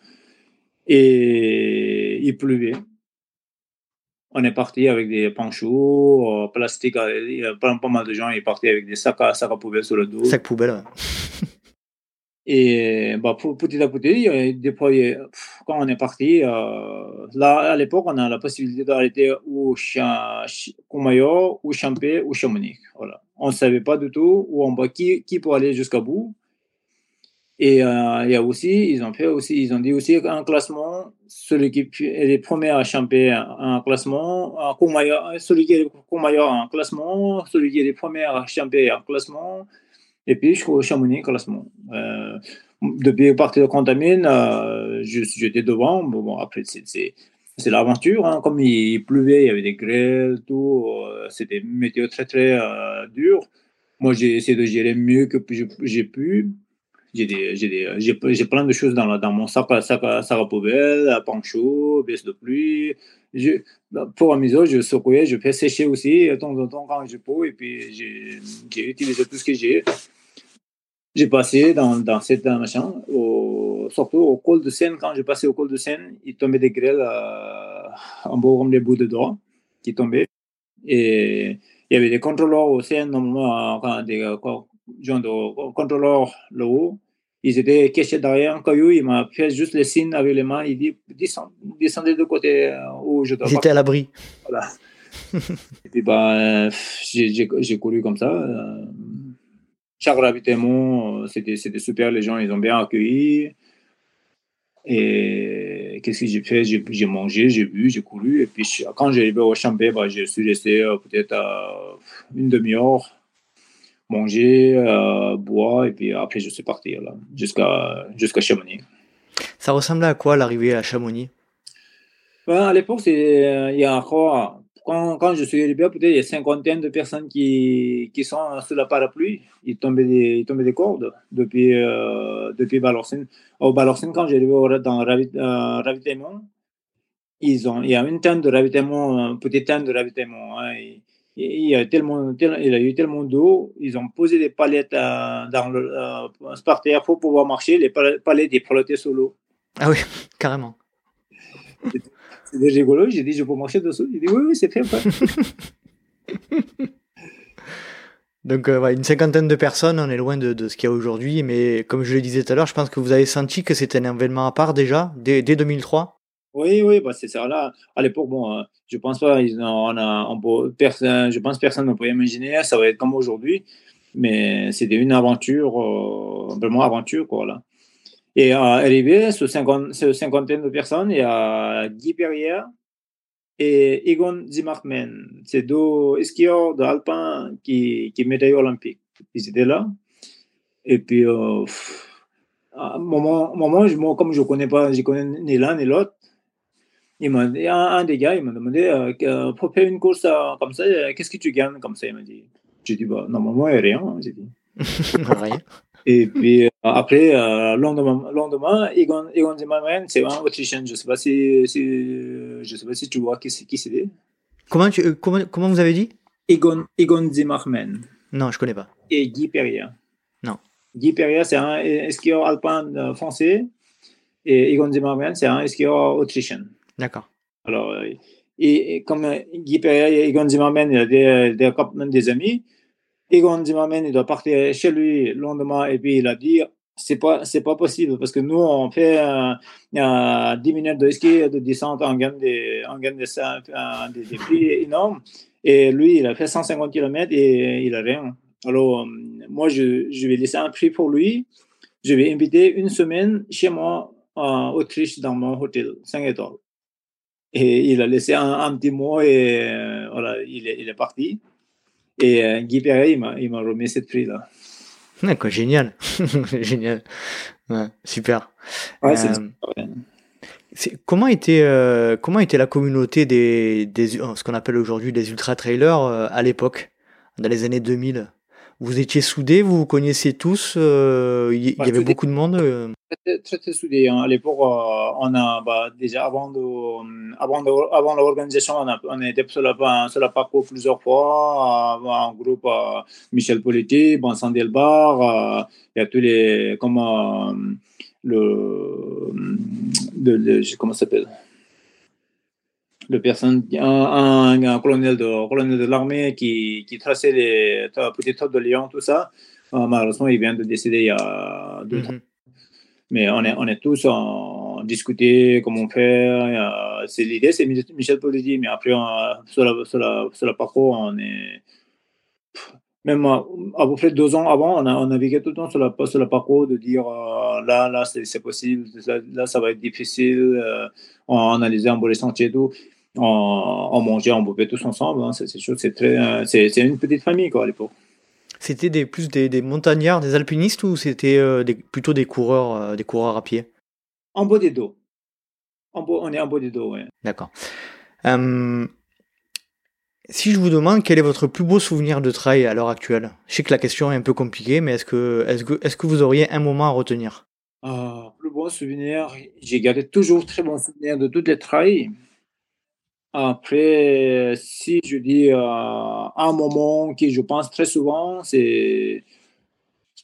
Et il pleuvait on est parti avec des panchos, euh, plastique, il y a pas, mal de gens, ils partaient avec des sacs à, sacs à poubelle sur le dos. Sac poubelle, Et bah, pour, petit à petit, des quand on est parti, euh, là, à l'époque, on a la possibilité d'arrêter ou Courmayeur, ou Champé, ou Chamonix. Voilà. On ne savait pas du tout où on va, qui, qui pour aller jusqu'à bout. Et euh, il y a aussi, ils ont fait aussi, ils ont dit aussi un classement, celui qui est le premier à champer un classement, un celui qui est le un classement, celui qui est le premier à champer un classement, et puis je Chamonix classement. Euh, depuis partir de Contamine, euh, j'étais devant. Bon, après, c'est l'aventure. Hein. Comme il, pleuvait, il y avait des grêles, tout. Euh, c'était météo très, très euh, dur. Moi, j'ai essayé de gérer mieux que j'ai pu. J'ai plein de choses dans, dans mon sac, sac, sac à poubelle, pancho, baisse de pluie. Je, pour amuser, je secouais, je fais sécher aussi de temps en temps quand je peux. Et puis, j'ai utilisé tout ce que j'ai. J'ai passé dans, dans cette machin, surtout au col de Seine, quand j'ai passé au col de Seine, il tombait des grêles euh, en bas comme les bouts de doigts qui tombaient. Et il y avait des contrôleurs au Seine, normalement, quand des gens de contrôleurs là-haut. Ils étaient cachés derrière un caillou, il m'a fait juste les signes avec les mains, il dit descendez de côté euh, où je dois. J'étais à l'abri. Voilà. et puis, bah, j'ai couru comme ça. Euh, chaque ravitaillement, c'était super, les gens, ils ont bien accueilli. Et qu'est-ce que j'ai fait? J'ai mangé, j'ai bu, j'ai couru. Et puis quand j'ai arrivé au Champé, bah, je suis resté euh, peut-être une demi-heure, manger, euh, boire, et puis après je suis parti jusqu'à jusqu'à Chamonix. Ça ressemblait à quoi l'arrivée à Chamonix? Ben, À l'époque, euh, il y a encore quand, quand, je suis arrivé, peut-être il y a cinquantaine de personnes qui, qui sont sous la parapluie. Ils tombaient des, ils tombaient des cordes depuis, euh, depuis Balorcine. Au Balorcine, quand j'arrive dans le euh, ravitaillement, ils ont, il y a une tente de ravitaillement, une petite tente de ravitaillement. Hein, il, y a tellement, il a eu tellement d'eau, ils ont posé des palettes euh, dans le euh, pour pouvoir marcher. Les palettes étaient flottaient sous l'eau. Ah oui, carrément. C'est rigolo. J'ai dit, je peux marcher dessous. Il dit, oui, oui, c'est fait. Donc, euh, une cinquantaine de personnes, on est loin de, de ce qu'il y a aujourd'hui, mais comme je le disais tout à l'heure, je pense que vous avez senti que c'était un événement à part déjà, dès, dès 2003 Oui, oui, bah c'est ça. Là, à l'époque, bon, euh, je pense pas, on a, on personne, je pense personne ne pouvait imaginer, ça va être comme aujourd'hui, mais c'était une aventure, euh, vraiment aventure, quoi, là. Et à arrivé, ce, cinquantaine de personnes, il y a Guy Perrier et Egon Zimmermann. C'est deux skieurs d'alpin qui, qui médaillent olympiques. Ils étaient là. Et puis, euh, à un moment, moment moi, comme je ne connais pas, je connais ni l'un ni l'autre, il m'a un, un, des gars, il m'a demandé euh, pour faire une course euh, comme ça, qu'est-ce que tu gagnes comme ça? Il m'a dit. J'ai dit, bah, normalement, il n'y a rien. J'ai dit. rien. Et puis euh, après, euh, lendemain, lendemain, Egon, Egon Zimmerman, c'est un Autrichien. Je ne sais, pas si, si, je sais pas si tu vois qui, qui c'est. Comment, tu, euh, comment, comment vous avez dit? Egon, Egon Zimmerman. Non, je ne connais pas. Et Guy Perrier. Non. Guy Perrier, c'est un skieur alpin français. Et Egon Zimmerman, c'est un skieur autrichien. D'accord. Alors, et, comme Guy Perrier et Egon Zimmerman, il a des, des, des amis. Egon Zimmerman, il doit partir chez lui le lendemain et puis il a dit c'est pas c'est pas possible parce que nous on fait euh, 10 minutes de ski de descente on gagne des on gagne des, des, des prix énormes et lui il a fait 150 km et il a rien alors moi je, je vais laisser un prix pour lui je vais inviter une semaine chez moi en Autriche dans mon hôtel 5 étoiles et il a laissé un, petit mot et euh, voilà il est, il est parti et euh, Guy Perret, il m'a remis cette prix-là. D'accord, génial. génial. super. Ouais, euh, comment était comment était la communauté des, des ce qu'on appelle aujourd'hui des ultra trailers à l'époque dans les années 2000 vous étiez soudés, vous vous connaissiez tous, il y, avait beaucoup de monde. Euh. Très, très, soudés. Hein. À l'époque, euh, on a bah, déjà avant de, avant, de, avant l'organisation, on, a, on était sur la, sur parcours plusieurs fois, en groupe Michel Politi, Vincent Delbar, il y a tous les comment le, comment ça s'appelle? Le personne, un, un, colonel de, colonel de l'armée qui, qui, traçait les petites de Lyon, tout ça. Euh, malheureusement, il vient de décéder il y a deux, mm Mais on est, on est tous en discuter comment faire. C'est l'idée, c'est Michel Politi, mais après, sur, la, sur, la, sur la parcours, on est même à, peu près deux ans avant, on navigué tout le temps sur la, sur la parcours de dire euh, là, là, c'est possible, là, ça va être difficile. Euh, on analysait un peu les sentiers et tout. On, on mangeait, on buvait tous ensemble. Hein, c'est c'est très, c'est une petite famille quoi à l'époque. C'était des, plus des, des, montagnards, des alpinistes ou c'était euh, plutôt des coureurs, des coureurs à pied? En bas des dos. En on est en bas des dos, oui. D'accord. Si je vous demande quel est votre plus beau souvenir de trail à l'heure actuelle, je sais que la question est un peu compliquée, mais est-ce que, est que, est que vous auriez un moment à retenir? Euh, Plus beau souvenir, j'ai gardé toujours très bon souvenir de toutes les trails. Après, si je dis euh, un moment qui je pense très souvent, c'est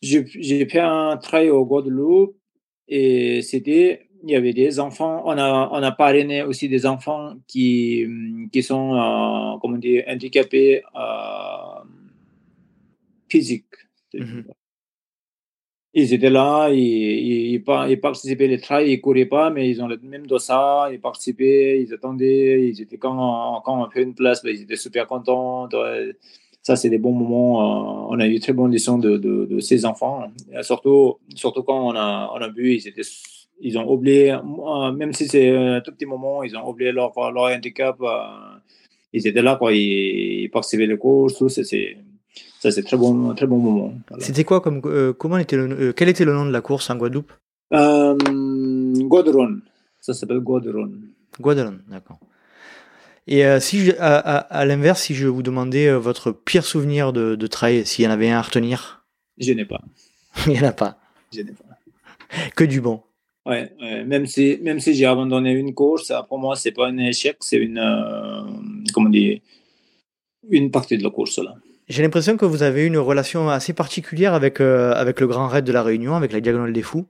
j'ai fait un trail au Guadeloupe et c'était il y avait des enfants, on a, on a parrainé aussi des enfants qui, qui sont, euh, comment dire, handicapés euh, physiques. Mhm. Ils étaient là, ils, participaient les trails, ils ne couraient pas, mais ils ont le même dossard, ils participaient, ils attendaient, ils étaient, quand, quand on fait une place, ben, ils étaient super contents. Ça, c'est des bons moments. Euh, on a eu très bonnes leçons de, ces enfants. Surtout, surtout quand on a, on vu, ils ont oublié, euh, même si c'est un tout petit moment, ils ont oublié leur, handicap. Euh, ils étaient là, quoi, ils, participaient les courses, tout. C'est, ça, c'est très bon, très bon moment. C'était quoi comme, euh, comment était le, quel était le nom de la course en Guadeloupe? Euh. Ça s'appelle Godron. Godron, d'accord. Et si à, l'inverse, si je vous demandais votre pire souvenir de, de trail, s'il y en avait un à retenir? Je n'ai pas. Il n'y en a pas. Je n'ai pas. Que du bon. Ouais, même si, même si j'ai abandonné une course, pour moi, c'est pas un échec, c'est une, euh, comment dire, une partie de la course. là. J'ai l'impression que vous avez une relation assez particulière avec, euh, avec le Grand Raid de la Réunion, avec la Diagonale des Fous.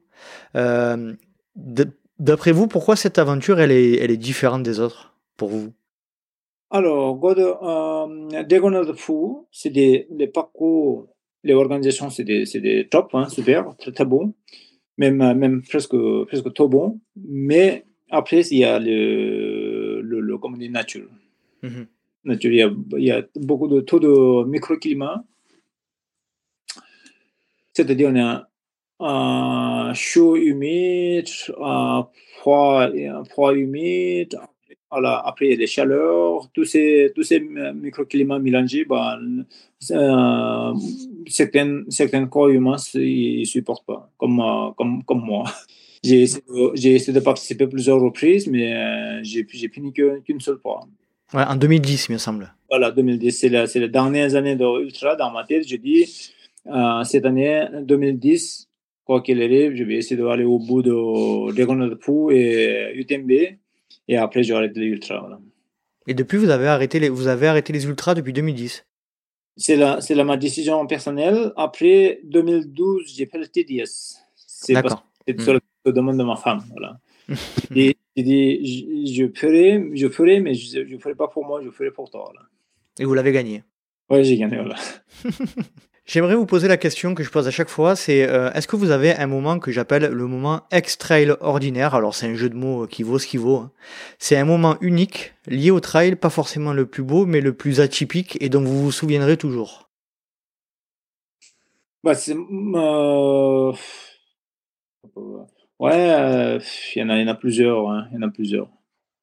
Euh, d'après vous, pourquoi cette aventure, elle est, elle est différente des autres, pour vous? Alors, Diagonale des Fous, c'est des, parcours, les organisations, c'est des, des top, hein, super, très, très bon même, euh, même presque, presque tout bon. Mais après, il y a le, le, le comment dire, nature. Mm-hmm. nature il, y a, il y a beaucoup de taux de microclimat. C'est-à-dire, on a chaud humide, froid, froid humide, après, il y a les chaleurs, tous ces, tous ces microclimats mélangés, ben, euh, certains, corps humains ne supportent pas, comme, comme, comme moi. J'ai essayé, essayé, de participer plusieurs reprises, mais euh, j'ai fini qu'une seule fois. Ouais, en 2010, il me semble. Voilà, 2010, c'est la, les dernières années de Ultra dans ma tête. Je dis, euh, cette année, 2010, quoi qu'il arrive, je vais essayer d'aller au bout de Dragon de Pou et UTMB. Et après, j'ai arrêté les ultras. Voilà. Et depuis, vous avez arrêté les, vous avez arrêté les ultras depuis 2010 C'est la, c'est la, ma décision personnelle. Après 2012, j'ai fait le TDS. C'est D'accord. C'est sur le demande de ma femme. Voilà. et j'ai dit, je, ferai, je ferai, mais je ne ferai pas pour moi, je ferai pour toi. Et vous l'avez gagné Oui, j'ai gagné. Voilà. J'aimerais vous poser la question que je pose à chaque fois, c'est euh, est-ce que vous avez un moment que j'appelle le moment ex-trail ordinaire? Alors c'est un jeu de mots qui vaut ce qu'il vaut. Hein. C'est un moment unique, lié au trail, pas forcément le plus beau, mais le plus atypique et dont vous vous souviendrez toujours. Bah, euh, Ouais, il y, en a, y en a plusieurs. Hein. Il y en a plusieurs.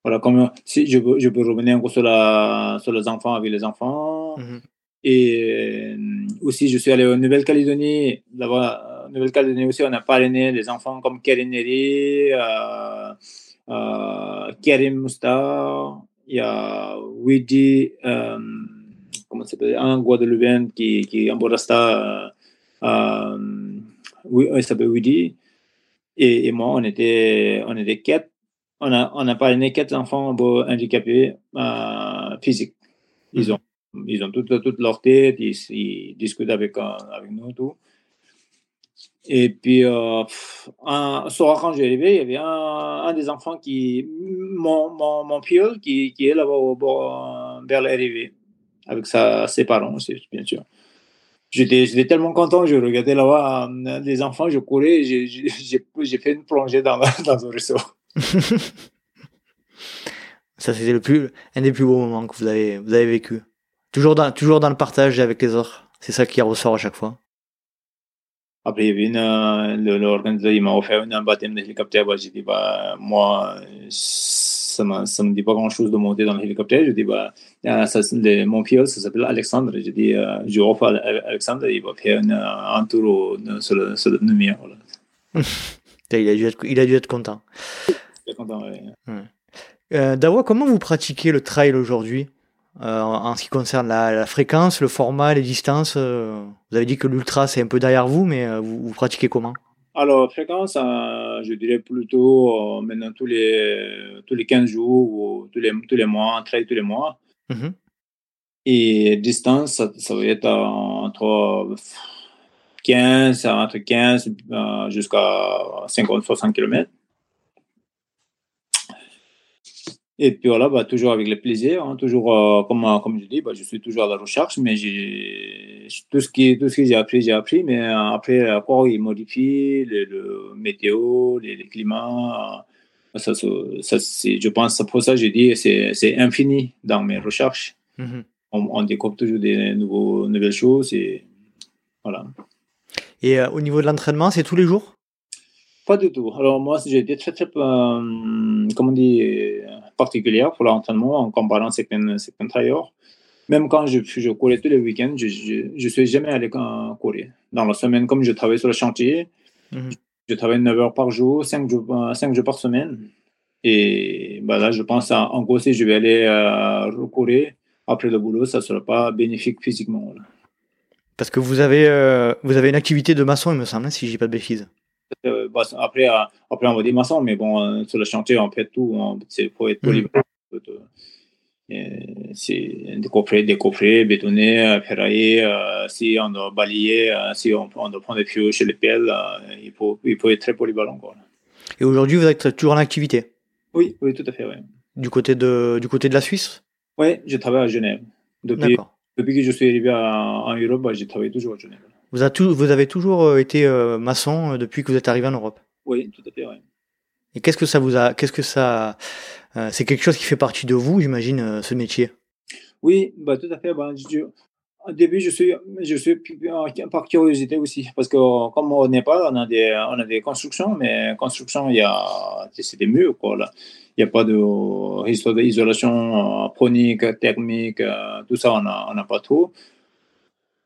Voilà, comme si je, peux, je peux revenir encore sur, la, sur les enfants avec les enfants. Mmh et euh, aussi, je suis allé en Nouvelle-Calédonie. Là-bas, Nouvelle-Calédonie aussi, on a parrainé des enfants comme Karim Neri, euh, euh, Karim Moustar, il y a Widi, euh, comment s'appelle, un Guadeloupéen qui, qui est en Borasta, euh, oui, il s'appelle Widi. Et, et, moi, on était, on était quatre. On a, on a parrainé quatre enfants handicapés euh, physiques. Ils ont ils ont toute, toute leur tête, ils, discutent avec, euh, avec nous, tout. Et puis, euh, un soir, quand j'ai arrivé, il y avait un, un, des enfants qui, mon, mon, mon qui, qui est là-bas vers l'arrivée, avec sa, ses parents aussi, bien sûr. J'étais tellement content, je regardais là-bas les enfants, je courais, j'ai fait une plongée dans, dans un ruisseau. Ça, c'était le plus, un des plus beaux moments que vous avez, vous avez vécu. Toujours dans, toujours dans le partage avec les autres. C'est ça qui ressort à chaque fois. Après, il y avait une, l'organisateur, il m'a offert un baptême d'hélicoptère. Bah, j'ai dit, bah, moi, ça ne me dit pas grand-chose de monter dans l'hélicoptère. Je dis, bah, ça, mon pilote, ça s'appelle Alexandre. J'ai dit, euh, je offre à Alexandre, il va faire un, tour sur le, sur le numéro. il, a dû être, il a dû être content. Il est content, oui. Euh, Dawa, comment vous pratiquez le trail aujourd'hui euh, en, ce qui concerne la, fréquence, le format, les distances euh, Vous avez dit que l'ultra c'est un peu derrière vous, mais vous, pratiquez comment? Alors, fréquence, je dirais plutôt maintenant tous les, tous les 15 jours ou tous les, tous les mois, trail tous les mois. Mmh Et distance, ça, va être entre 15, entre 15 jusqu'à 50-60 km. Et puis voilà, bah, toujours avec le plaisir, hein, toujours, euh, comme, euh, comme je dis, bah, je suis toujours à la recherche, mais tout ce, qui, tout ce que j'ai appris, j'ai appris, mais euh, après, encore, il modifie le, météo, les, climats. Ça, ça, je pense, pour ça, je dis, c'est infini dans mes recherches. Mm-hmm. On, découvre toujours des nouveaux, nouvelles choses et voilà. Et au niveau de l'entraînement, c'est tous les jours? Pas du tout. Alors moi, j'ai été très, très, comment on dit, particulière pour l'entraînement en comparant certains, certains. Même quand je, je courais tous les week-ends, je ne suis jamais allé courir. Dans la semaine, comme je travaille sur le chantier, mhm. je travaille 9 heures par jour, 5 jours, 5 jours par semaine. Et bah là, je pense en gros, si je vais aller euh, recourir après le boulot, ça ne sera pas bénéfique physiquement. Parce que vous avez, euh, vous avez une activité de maçon, il me semble, hein, si je dis pas de bêtises. Euh, bah, après, euh, après, on va dire maçon, mais bon, euh, sur le chantier, on fait tout. C'est pour être polyvalent. C'est décoffrer, décoffrer, bétonner, ferrailler. si on doit balayer, si on, doit prendre des fioles chez les pelles, il, faut, il faut être très polyvalent. Quoi. Et aujourd'hui, vous êtes toujours en activité? Oui, oui, tout à fait. Oui. Du, côté de, du côté de la Suisse? Oui, je travaille à Genève. Depuis, depuis que je suis arrivé en Europe, bah, j'ai travaillé toujours à Genève. Vous, avez toujours euh, été euh, maçon euh, depuis que vous êtes arrivé en Europe? Oui, tout à fait, oui. Et qu'est-ce que ça vous a, qu'est-ce que ça, c'est quelque chose qui fait partie de vous, j'imagine, ce métier? Oui, bah, tout à fait. Bah, au début, je suis, je suis par curiosité aussi, parce que comme au Népal, on a des, on a des constructions, mais construction, il y a, c'est des murs, quoi. Il n'y a pas de histoire d'isolation pronique, thermique, tout ça, on n'a pas tout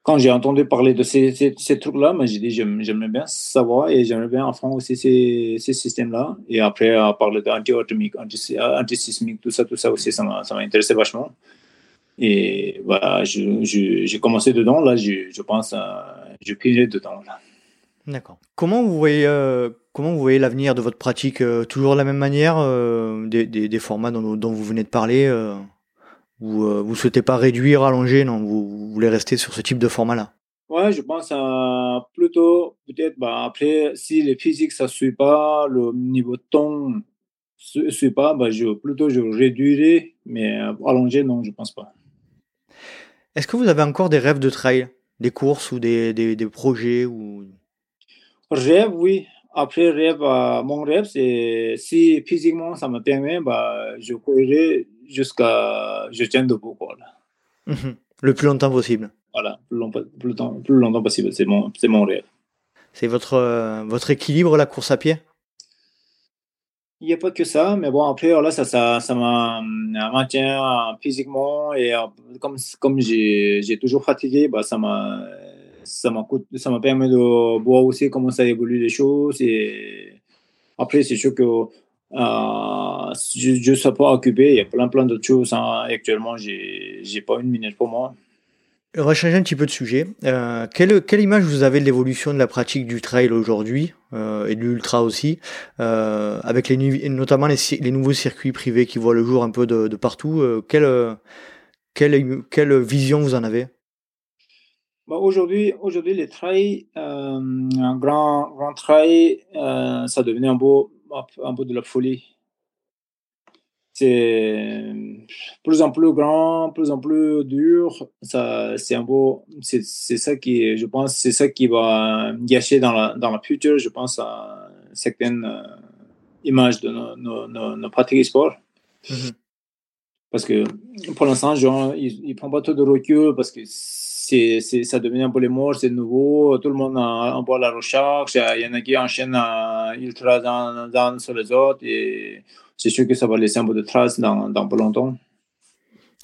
quand j'ai entendu parler de ces, ces, trucs-là, j'ai dit j'aimerais bien savoir et j'aimerais bien apprendre aussi ces, ces systèmes-là. Et après, parler d'anti-atomique, anti-sismique, tout ça, tout ça aussi, ça m'a intéressé vachement. Et voilà, j'ai commencé dedans. Là, je pense, euh, je pile dedans. D'accord. Comment vous voyez, euh, comment vous voyez l'avenir de votre pratique euh, Toujours de la même manière, des, des, des, formats dont, dont, vous venez de parler vous ne euh, souhaitez pas réduire, allonger, non, vous, voulez rester sur ce type de format-là? Ouais, je pense plutôt, peut-être, bah, après, si les physiques, ça ne suit pas, le niveau de ton ne suit pas, bah, je, plutôt je réduirai, mais allonger, non, je ne pense pas. Est-ce que vous avez encore des rêves de trail? Des courses ou des, des, des projets ou... Rêve, oui. Après, rêve, euh, mon rêve, c'est si physiquement ça me permet, bah, je courrai jusqu'à je tiens debout. Quoi, mhm. Le plus longtemps possible. Voilà, plus, longtemps, plus, longtemps, plus longtemps possible. C'est mon, mon rêve. C'est votre, euh, votre équilibre, la course à pied? Il n'y a pas que ça, mais bon, après, là, ça, ça, ça me maintient physiquement et euh, comme, comme j'ai, toujours fatigué, bah, ça m'a ça m'a m'a permis de voir aussi comment ça évolue les choses et après c'est sûr que euh, je ne suis pas occupé, il y a plein, plein d'autres choses. Hein. Actuellement, je n'ai pas une minute pour moi. On va changer un petit peu de sujet. Euh, quelle, image vous avez de l'évolution de la pratique du trail aujourd'hui euh, et de l'ultra aussi, euh, avec notamment les, nouveaux circuits privés qui voient le jour un peu de, partout quelle, quelle, quelle, vision vous en avez? Bah aujourd'hui, aujourd'hui, les trails, un grand, grand trail, ça devenait un beau, un peu de la folie. C'est plus en plus grand, plus en plus dur. Ça, c'est un beau, c'est, ça qui, je pense, c'est ça qui va gâcher dans la, dans la future, je pense, à certaines euh, images de nos, nos, nos, pratiques sport. Mm-hmm. Parce que pour l'instant, genre, il ne prend pas trop de recul parce que c'est, c'est, ça devient un peu les morts, c'est nouveau, tout le monde en voit la recherche, il y en a qui enchaînent ultra dans, dans sur les autres et c'est sûr que ça va laisser un peu de traces dans, dans pas longtemps.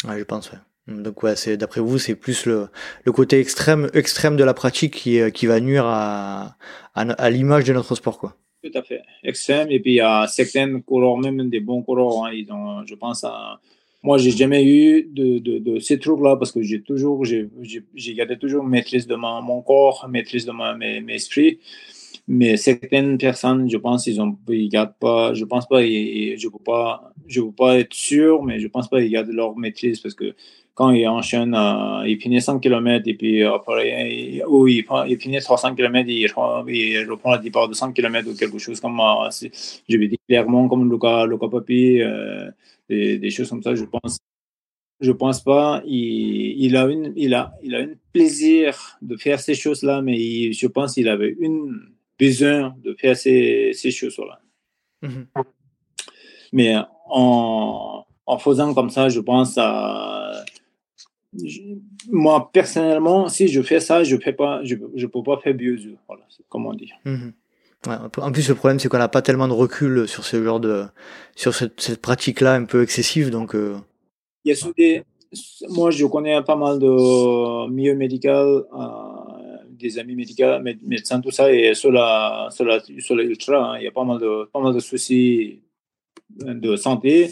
Ouais, je pense, Donc ouais, c'est d'après vous, c'est plus le, le côté extrême extrême de la pratique qui, qui va nuire à, à, l'image de notre sport, quoi. Tout à fait, extrême. Et puis il y a certains coureurs, même des bons coureurs, hein, ils ont, je pense à moi, j'ai jamais eu de, de, de ces trucs-là parce que j'ai toujours, j'ai gardé toujours maîtrise de mon, mon corps, maîtrise de mon, mes, mes esprits. Mais certaines personnes, je pense, ils ont, ils gardent pas, je pense pas, je peux pas, peux pas être sûr, mais je pense pas qu'ils gardent leur maîtrise parce que quand ils enchaînent, euh, ils finissent 100 km et puis après, ou ils, ils finissent 300 km et ils, ils reprennent la départ de 100 km ou quelque chose comme, euh, je vais dire clairement, comme Luca, Luca Papi, euh, des, des, choses comme ça, je pense. Je pense pas. Il, il, a une, il a, il a un plaisir de faire ces choses-là, mais je pense qu'il avait une de faire ces, ces choses-là. Mhm. Mais en, en, faisant comme ça, je pense à. moi, personnellement, si je fais ça, je ne je, je peux pas faire mieux. Voilà, comment dire. Mhm. en plus, le problème, c'est qu'on n'a pas tellement de recul sur ce genre de, sur cette, cette pratique-là un peu excessive, donc. Euh, Il y a des, moi, je connais pas mal de milieux médicaux. Euh, des amis médicaux, médecins, tout ça, et sur la, sur la, sur l'ultra, hein, il y a pas mal de, pas mal de soucis de santé.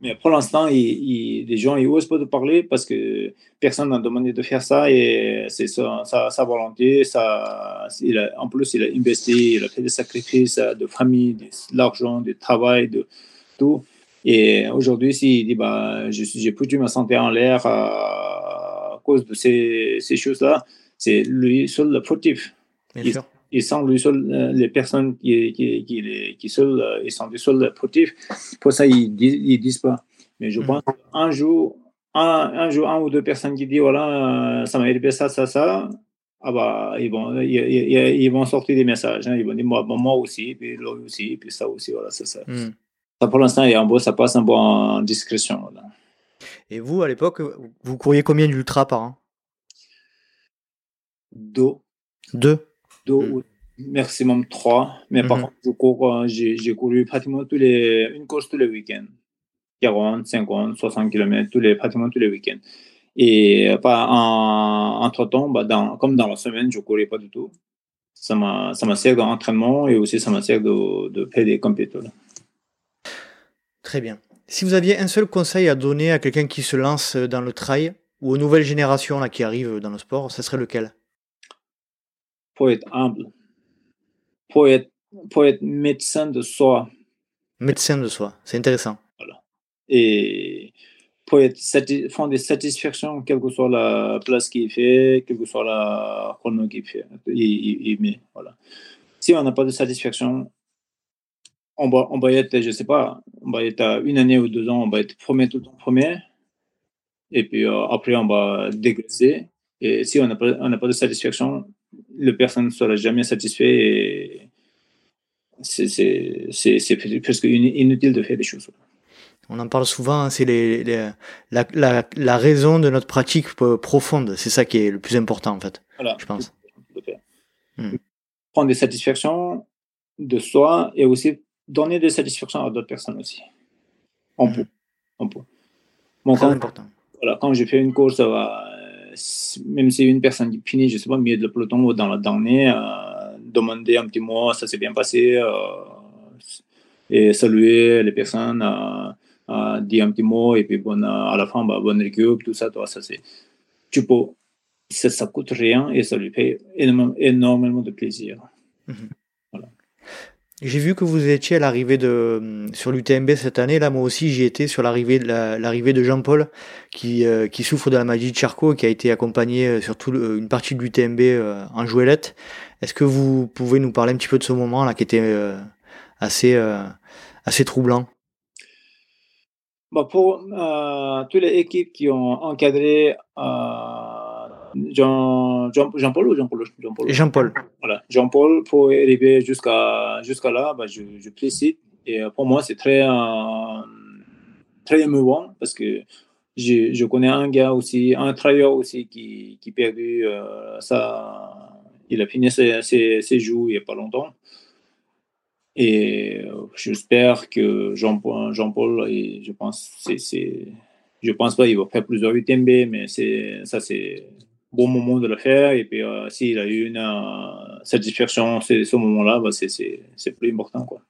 Mais pour l'instant, les gens ils osent pas de parler parce que personne n'a demandé de faire ça et c'est sa, sa, volonté. Ça, il a, en plus, il a investi, il a fait des sacrifices de famille, de l'argent, du travail, de tout. Et aujourd'hui, s'il dit bah, j'ai foutu ma santé en l'air à, cause de ces, ces choses-là, c'est lui seul le fautif. Bien sûr. Ils sont lui seul, euh, les personnes qui, qui, qui, qui seul, euh, ils sont les seuls fautifs. Pour ça, ils disent, ils disent pas. Mais je mm. pense qu'un jour, un, un, jour, un ou deux personnes qui disent voilà, euh, ça m'a aidé ça, ça, ça, ah bah, ils vont, ils, ils, vont sortir des messages. Hein. Ils vont dire moi, moi aussi, puis l'autre aussi, puis ça aussi, voilà, c'est ça. Mm. Ça, pour l'instant, ça passe un peu en discrétion. Voilà. Et vous, à l'époque, vous couriez combien d'ultra par an? Deux. Deux Deux hmm. ou maximum trois. Mais par hmm. contre, je cours, euh, j'ai couru pratiquement tous les, une course tous les week-ends. 40, 50, 60 km, tous les, pratiquement tous les week-ends. Et euh, pas en, entre-temps, bah dans, comme dans la semaine, je ne courais pas du tout. Ça m'a servi d'entraînement et aussi ça m'a servi de, de faire des compétitions. Très bien. Si vous aviez un seul conseil à donner à quelqu'un qui se lance dans le trail ou aux nouvelles générations là, qui arrivent dans le sport, ce serait lequel? Pour être humble, pour être, pour être médecin de soi. Médecin de soi, c'est intéressant. Voilà. Et pour être prendre des satisfactions, quelle que soit la place qu'il fait, quelle que soit la chrono qu'il fait. Il, met, voilà. Si on n'a pas de satisfaction, on va, on va être, je sais pas, on va être à une année ou deux ans, on va être premier tout le temps premier. Et puis euh, après, on va dégraisser. Et si on n'a pas, on pas de satisfaction, le personne ne sera jamais satisfait et c'est presque inutile de faire des choses. On en parle souvent, hein, c'est les, la, la, la, raison de notre pratique profonde. C'est ça qui est le plus important, en fait. Voilà, je pense. Hmm. Prendre des satisfactions de soi et aussi donner des satisfactions à d'autres personnes aussi. On hmm. peut. On peut. Bon, quand, important. Voilà, quand j'ai fait une course, ça va même si une personne qui finit, je sais pas, milieu de peloton dans la dernière, euh, demander un petit mot, ça s'est bien passé, euh, et saluer les personnes, euh, dire un petit mot, et puis bon, à la fin, bah, bonne récup, tout ça, toi, ça c'est. Tu peux. Ça, ça coûte rien et ça lui fait énormément, énormément de plaisir. Mhm. J'ai vu que vous étiez à l'arrivée de sur l'UTMB cette année. Là, moi aussi, j'y étais sur l'arrivée de l'arrivée de Jean-Paul, qui euh, qui souffre de la magie de Charcot, qui a été accompagné euh, sur toute une partie de l'UTMB euh, en jouelette. Est-ce que vous pouvez nous parler un petit peu de ce moment là, qui était assez assez troublant? Bah, Pour toutes les équipes qui ont encadré Jean, Jean, Jean-Paul ou Jean-Paul? Jean-Paul. Voilà, Jean-Paul, pour arriver jusqu'à jusqu'à là, bah, je, je félicite. Et pour moi, c'est très, très émouvant parce que je, je, connais un gars aussi, un travailleur aussi qui, qui perdu euh, ça. Il a fini ses, ses, ses jours il n'y a pas longtemps. Et euh, j'espère que Jean-Paul, Jean je pense, c'est, je pense pas, il va faire plusieurs UTMB, mais c'est, ça, c'est bon moment de le faire. Et puis, euh, s'il a eu une euh, satisfaction c'est ce moment-là, bah, c'est plus important. Quoi.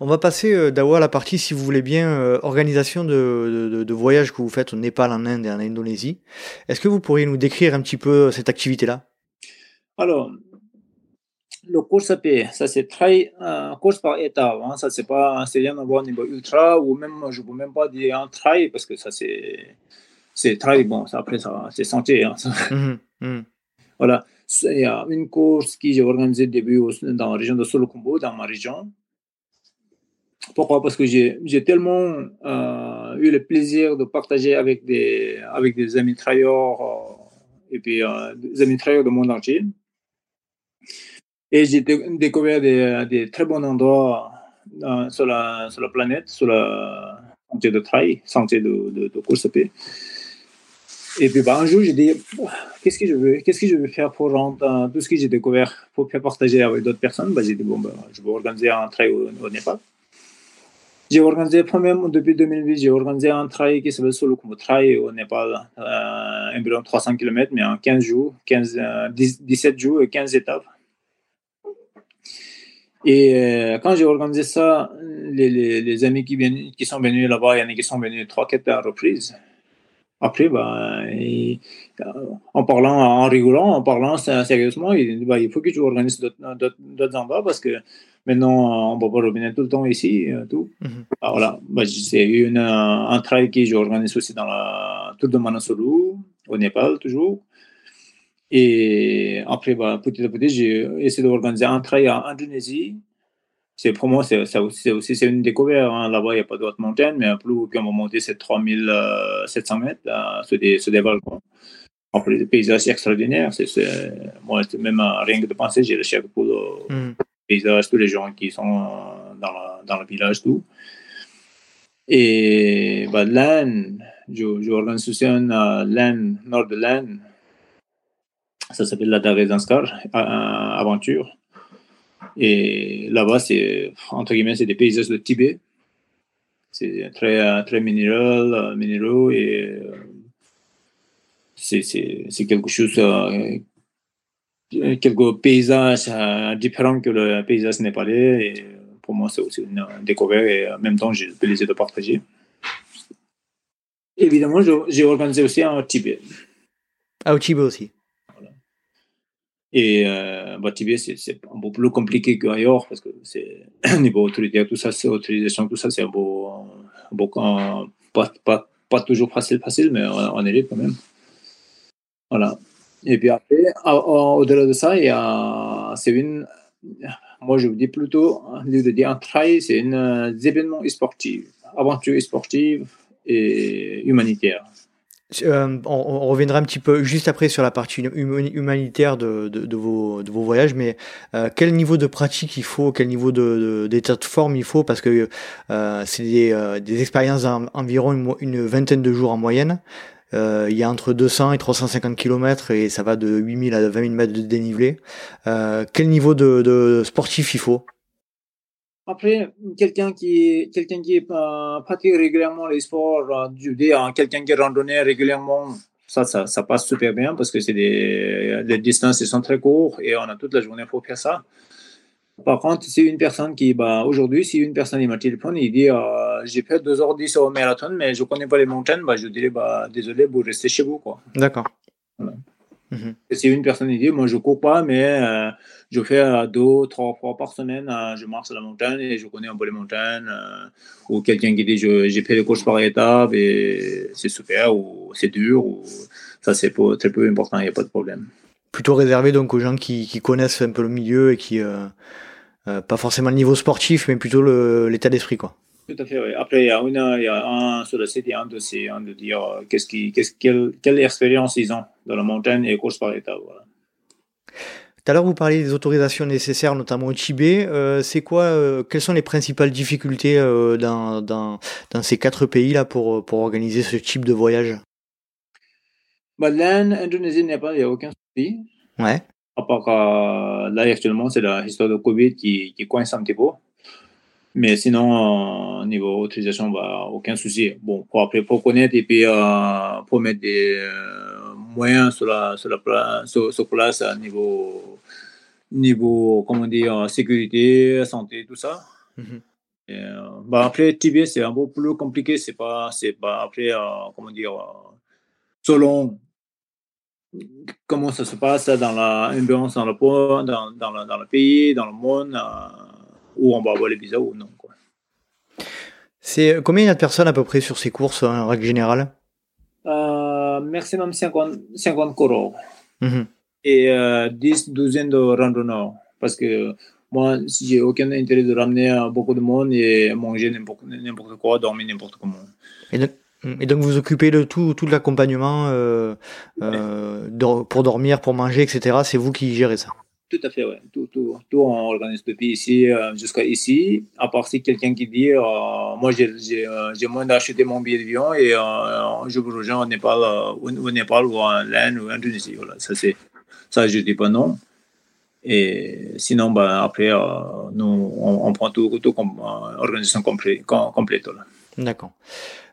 On va passer, euh, Dawa, à la partie, si vous voulez bien, euh, organisation de, de, de, voyage que vous faites au Népal, en Inde et en Indonésie. Est-ce que vous pourriez nous décrire un petit peu cette activité-là? Alors, le course à pied, ça c'est très euh, course par étape. Hein, ça c'est pas rien à voir niveau ultra ou même je peux même pas dire un trail parce que ça c'est c'est trail bon ça après ça c'est. Hein, ça. Mmh mmh. Voilà, il y a une course qui j'ai organisée début dans la région de Solokumbo, dans ma région. Pourquoi? Parce que j'ai tellement euh, eu le plaisir de partager avec des, avec des amis trailleurs euh, et puis euh, des amis trailleurs du monde entier. Et j'ai découvert des, des, très bons endroits sur, la, sur la planète, sur le sentier de trail, sentier de, de, de course à pied. Et puis bah, un jour, j'ai dit, qu'est-ce que je veux, qu'est-ce que je veux faire pour rendre tout ce que j'ai découvert, pour faire partager avec d'autres personnes? Bah, j'ai dit, bon, bah, je vais organiser un trail au, au Népal. J'ai organisé, premièrement, depuis 2008, j'ai organisé un trail qui s'appelle Solukumbo Trail au Népal, euh, environ 300 km, mais en 15 jours, 15, 17 jours et 15 étapes. Et euh, quand j'ai organisé ça, les, les, amis qui, qui sont venus là-bas, il y en a qui sont venus 3-4 reprises. Après, bah, en parlant, en rigolant, en parlant sérieusement, il, bah, il faut que tu organises d'autres endroits parce que maintenant, on ne peut pas revenir tout le temps ici. Euh, tout. Mm -hmm. Voilà, bah, c'est une, un trail que j'organise aussi dans la tour de Manasolu, au Népal, toujours. Et après, bah, petit à petit, j'ai essayé d'organiser un trail en Indonésie c'est pour moi, c'est aussi, aussi c'est une découverte. Hein. Là-bas, il n'y a pas d'autres montagnes, mais plus qu'on va monter, c'est 3700 mètres euh, sur, des, sur des balcons. Après, des paysages extraordinaires. C'est, moi, même rien que de penser, j'ai le chef pour le mm. paysage, tous les gens qui sont dans, la, dans le village, tout. Et bah, l'Inde, j'organise un euh, l'Inde, nord de l'Inde. Ça s'appelle la Darezanskar, euh, aventure. Et là-bas, c'est, entre guillemets, c'est des paysages de Tibet. C'est très, très minéral, euh, minéraux et euh, c'est, quelque chose, euh, quelques paysages différents que le paysage népalais. Et pour moi, c'est aussi une découverte et en même temps, j'ai le plaisir de partager. Évidemment, j'ai organisé aussi un Tibet. Ah, au Tibet aussi. Et euh, bah, c'est un peu plus compliqué qu'ailleurs parce que c'est niveau autoritaire, tout ça, c'est autorisation, tout ça, c'est un peu, un peu pas, pas, pas, toujours facile, facile, mais on, est quand même. Voilà. Et puis après, au-delà de ça, il y a, c'est une, moi je vous dis plutôt, lieu de dire un trail, c'est un événement sportif, aventure sportive et humanitaire. Euh, on, reviendra un petit peu juste après sur la partie humanitaire de, de, de, vos, voyages, mais euh, quel niveau de pratique il faut, quel niveau d'état de, forme il faut, parce que euh, c'est des, expériences d'environ une, vingtaine de jours en moyenne. Il y a entre 200 et 350 km et ça va de 8000 à 20 000 mètres de dénivelé. quel niveau de, sportif il faut? Après, quelqu'un qui, quelqu'un qui euh, pratique régulièrement les sports, euh, je veux dire, quelqu'un qui randonne régulièrement, ça, ça, ça, passe super bien parce que c'est des, les distances sont très courtes et on a toute la journée pour faire ça. Par contre, si une personne qui, bah, aujourd'hui, si une personne il m'a téléphone, il dit, euh, j'ai fait 2h10 au marathon, mais je connais pas les montagnes, bah, je dirais, bah, désolé, vous restez chez vous, quoi. D'accord. Voilà. Mm Si une personne dit, moi je cours pas, mais euh, je fais euh, deux, trois fois par semaine, euh, je marche la montagne et je connais un peu les montagnes, euh, ou quelqu'un qui dit, j'ai fait les courses par étapes et c'est super, ou c'est dur, ou ça c'est très peu important, il n'y a pas de problème. Plutôt réservé donc aux gens qui, qui connaissent un peu le milieu et qui, pas forcément le niveau sportif, mais plutôt l'état d'esprit, quoi. Tout à fait, oui. Après, il y a, une, il y a un sur le site, il y a un dossier hein, de dire euh, qu'est-ce qui, qu'est-ce, quelle, quelle expérience ils ont dans la montagne et course par. Voilà. Tout à l'heure, vous parliez des autorisations nécessaires, notamment au Tibet. Euh, c'est quoi, euh, quelles sont les principales difficultés euh, dans, dans, dans, ces quatre pays-là pour, pour organiser ce type de voyage? Bah, L'Inde, Indonésie, Népal, il n'y a aucun souci. Ouais. À part que là, actuellement, c'est la histoire de Covid qui, qui coince un petit peu. Mais sinon, euh, niveau autorisation, bah, aucun souci. Bon, pour après, pour connaître et puis euh, pour mettre des euh, moyens sur la, sur la place, sur, sur place à niveau, niveau, comment dire, sécurité, santé, tout ça. Mhm. Et, euh, bah, après, Tibet, c'est un peu plus compliqué. C'est pas, c'est pas, après, euh, comment dire, euh, selon comment ça se passe dans l'ambiance dans le, dans, dans, le, dans le pays, dans le monde, euh, où on va avoir les visas ou non. Quoi. C'est combien il y a de personnes à peu près sur ces courses en règle générale? Euh, Maximum 50, 50 coraux. Mhm. Et euh, 10 douzaines de randonneurs. Parce que moi, si j'ai aucun intérêt de ramener euh, beaucoup de monde et manger n'importe n'importe quoi, dormir n'importe comment. Et donc, et donc vous occupez de tout, tout l'accompagnement euh, euh, pour dormir, pour manger, etc. C'est vous qui gérez ça? Tout à fait, ouais. Tout, tout, tout on organise depuis ici euh, jusqu'à ici. À part si quelqu'un qui dit, euh, moi euh, j'ai moins d'acheter mon billet d'avion et euh, je vous rejoins au Népal, au, Népal ou en Inde ou en Tunisie. Voilà, ça ça je dis pas non. Et sinon, bah, après, nous, on, prend tout, tout comme organisation complète. D'accord.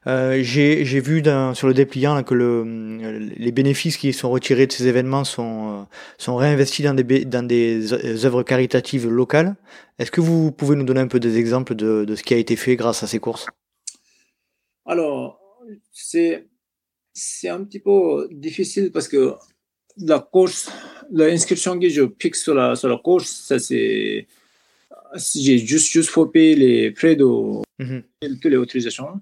Euh, J'ai j'ai vu dans- sur le dépliant là, que le, les bénéfices qui sont retirés de ces événements sont, euh, sont réinvestis dans des, dans des œ- œuvres caritatives locales. Est-ce que vous pouvez nous donner un peu des exemples de, de ce qui a été fait grâce à ces courses? Alors, c'est c'est un petit peu difficile parce que la course, l'inscription que je pique sur la, sur la course, ça c'est. J'ai juste, juste faut payer les frais de Mhm. toutes les autorisations.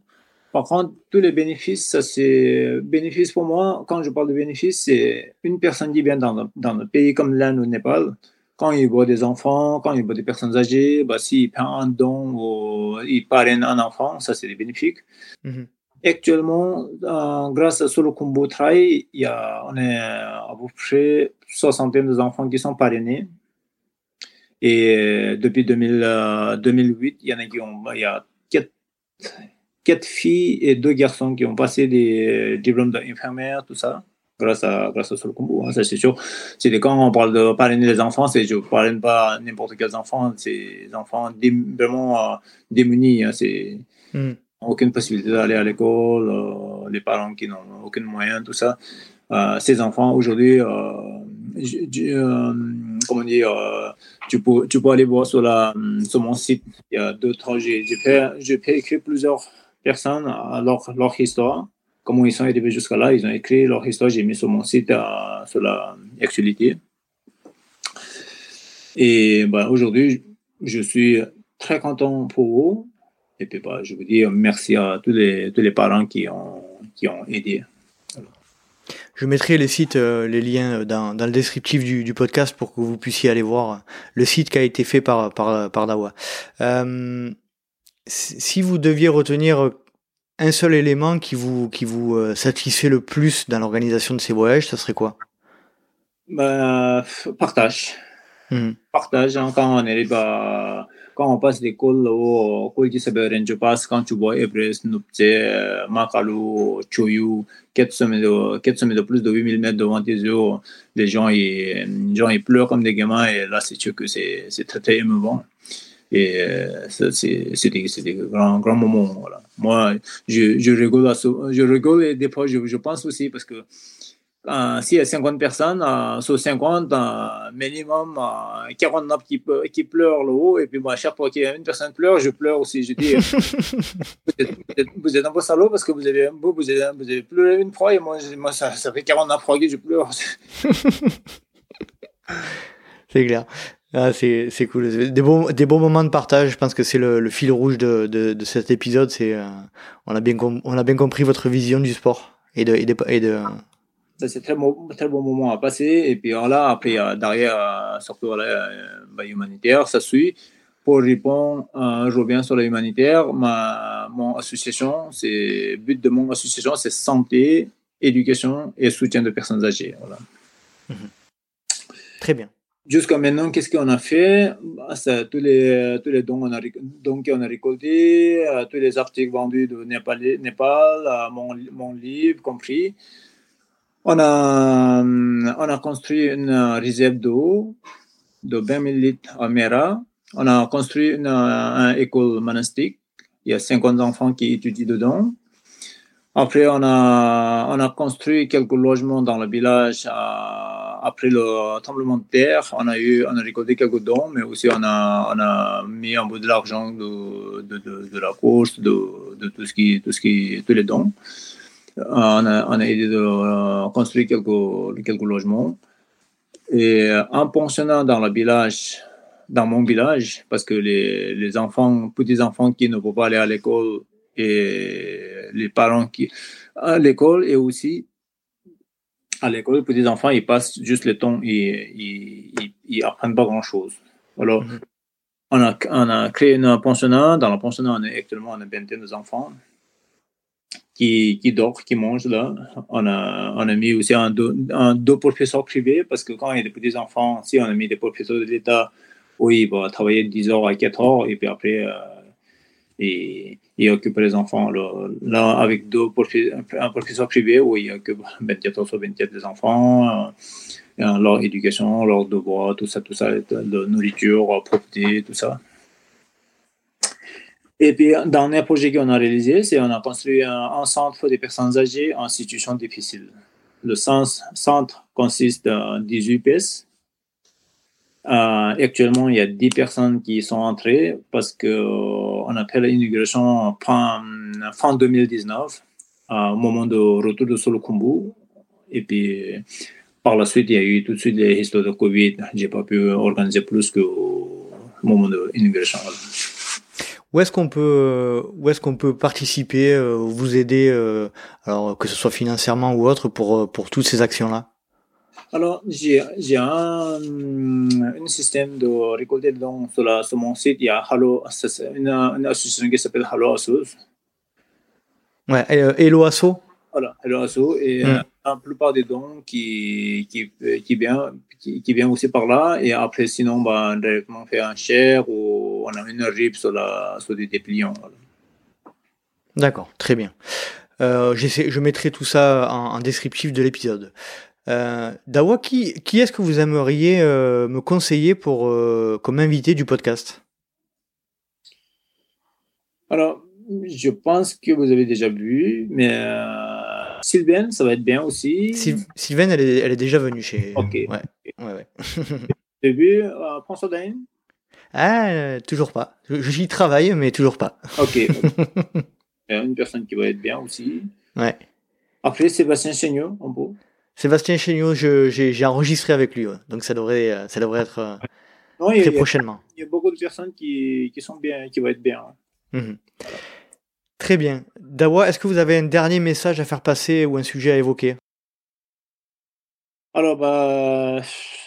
Par contre, tous les bénéfices, ça c'est bénéfice pour moi. Quand je parle de bénéfices, c'est une personne qui vient dans le, dans le pays comme l'Inde ou le Népal. Quand il voit des enfants, quand il voit des personnes âgées, bah, s'il prend un don ou il parraine un enfant, ça c'est des bénéfices. Mhm. Actuellement, euh, grâce à Solo Combo Trail, il y a, on est à peu près soixantaine d'enfants qui sont parrainés. Et euh, depuis 2000, euh, 2008, il y en a qui ont, il y a quatre, quatre filles et deux garçons qui ont passé des diplômes d'infirmière, tout ça, grâce à, grâce à Solo Combo. hein, ça, c'est sûr. C'est quand on parle de parrainer les enfants, c'est, je ne parraine pas n'importe quels enfants, c'est des enfants dé- vraiment euh, démunis. hein, c'est, Mhm. aucune possibilité d'aller à l'école, euh, les parents qui n'ont aucun moyen, tout ça. Euh, ces enfants, aujourd'hui, comment dire, euh, tu, peux, tu peux aller voir sur, la, sur mon site, il y a deux, trois, j'ai fait, écrire plusieurs personnes leur, leur histoire, comment ils sont arrivés jusqu'à là, ils ont écrit leur histoire, j'ai mis sur mon site, euh, sur la actualité. Et bah, aujourd'hui, je suis très content pour eux. Et puis, bah, je vous dis merci à tous les, tous les parents qui ont, qui ont aidé. Je mettrai les sites, euh, les liens dans, dans le descriptif du, du podcast pour que vous puissiez aller voir le site qui a été fait par, par, par Dawa. Euh, si vous deviez retenir un seul élément qui vous, qui vous euh, satisfait le plus dans l'organisation de ces voyages, ça serait quoi? Bah, partage. Mhm. Partage, hein, quand on arrive à, cols au col du Sibérien, je passe quand tu vois Everest, Nuptse, Makalu, Choyu, 4 sommets de, 4 sommets de plus de 8000 mètres devant tes yeux, les gens, ils, les gens, ils pleurent comme des gamins et là, c'est sûr que c'est, c'est très, émouvant. Et euh, c'est, c'est des, des grands, grands moments. Voilà. Moi, je, je rigole, à je rigole et des fois, je, je pense aussi parce que euh, s'il y a 50 personnes, euh, sur 50, euh, minimum euh, 49 qui, pe- qui pleurent là-haut. Et puis, moi, à chaque fois qu'il y a une personne qui pleure, je pleure aussi. Je dis, vous, êtes, vous êtes- vous êtes un peu salaud parce que vous avez, vous, vous avez, vous avez pleuré une fois et moi, moi ça, ça fait 49 fois que je pleure. C'est clair. Ah, c'est c'est cool. Des bons moments de partage. Je pense que c'est le, le fil rouge de, de, de cet épisode. C'est euh, on a bien com- on a bien compris votre vision du sport et de et de, et de Ça, c'est très bon, très bon moment à passer. Et puis euh, là, après, euh, derrière, euh, surtout voilà, euh, bah, humanitaire, ça suit. pour répondre, je reviens sur l'humanitaire. Ma mon association, c'est but de mon association, c'est santé, éducation et soutien de personnes âgées. Voilà. Mhm. Très bien. Jusqu'à maintenant, qu'est-ce qu'on a fait? Bah, tous les, tous les dons qu'on a, dons qu'on a récoltés, tous les articles vendus de Népal, Népal mon, mon, livre compris. On a, on a construit une réserve d'eau de 20 000 litres à Mera. On a construit une, école monastique. Il y a 50 enfants qui étudient dedans. Après, on a, on a construit quelques logements dans le village. après le tremblement de terre, on a, eu, on a récolté quelques dons, mais aussi on a, on a mis un bout de l'argent de, de, de, la course, de, de, tout ce qui, tout ce qui, tous les dons. On a, on a aidé de euh, construire quelques, quelques logements. Et en pensionnat dans le village, dans mon village, parce que les, les enfants, petits-enfants qui ne peuvent pas aller à l'école et les parents qui à l'école et aussi à l'école, les petits enfants, ils passent juste le temps et ils, ils, apprennent pas grand chose. Alors, mhm. on, a, on a créé un pensionnat. Dans le pensionnat, on est actuellement une vingtaine d'enfants qui, qui dorment, qui mangent là. On a, on a mis aussi un, deux, professeurs privés parce que quand il y a des petits enfants, si on a mis des professeurs de l'État, oui, ils vont travailler 10 heures à 4 heures et puis après, euh, il occupe les enfants. Là, avec deux un professeur privé où il occupe 24 sur 24 des enfants, leur éducation, leur devoir, tout ça, tout ça, de nourriture, propreté, tout ça. Et puis, dernier projet qu'on a réalisé, c'est qu'on a construit un, centre pour des personnes âgées en situation difficile. Le centre consiste en 18 pièces euh, actuellement, il y a 10 personnes qui sont entrées parce qu'on euh, a fait l'inauguration fin, fin 2019, au moment du retour de Solokumbu. Et puis, par la suite, il y a eu tout de suite les histoires de Covid. Je n'ai pas pu organiser plus qu'au moment de l'inauguration. Où est-ce qu'on peut, où est-ce qu'on peut participer, euh, vous aider, alors que ce soit financièrement ou autre, pour pour toutes ces actions-là? Alors, j'ai un, un, système de récolter dons sur, la, sur mon site. Il y a Hello, une, une association qui s'appelle Hello Assos. Ouais, euh, Hello Asso? Voilà, Hello Asso. Et mm. la plupart des dons qui, qui, qui, vient, qui, qui vient aussi par là. Et après, sinon, bah, directement, on fait un share ou on a une RIP sur, la, sur des dépliants. D'accord, très bien. Euh, je mettrai tout ça en, en descriptif de l'épisode. Euh, Dawa, qui, qui est-ce que vous aimeriez euh, me conseiller pour, euh, comme invité du podcast? Alors, je pense que vous avez déjà vu, mais Sylvain, ça va être bien aussi. Sylvain, elle est, elle est déjà venue chez. Ok. Ouais, ouais, ouais. T'as vu François Dain Ah, toujours pas. J'y travaille, mais toujours pas. Ok. Une personne qui va être bien aussi. Ouais. Après, Sébastien Chéniaud, en beau. Sébastien Chéniaud, j'ai enregistré avec lui, donc ça devrait, euh, ça devrait être euh, très prochainement. Il y a beaucoup de personnes qui, qui, sont bien, qui vont être bien. Mhm. Très bien. Dawa, est-ce que vous avez un dernier message à faire passer ou un sujet à évoquer? Alors, bah,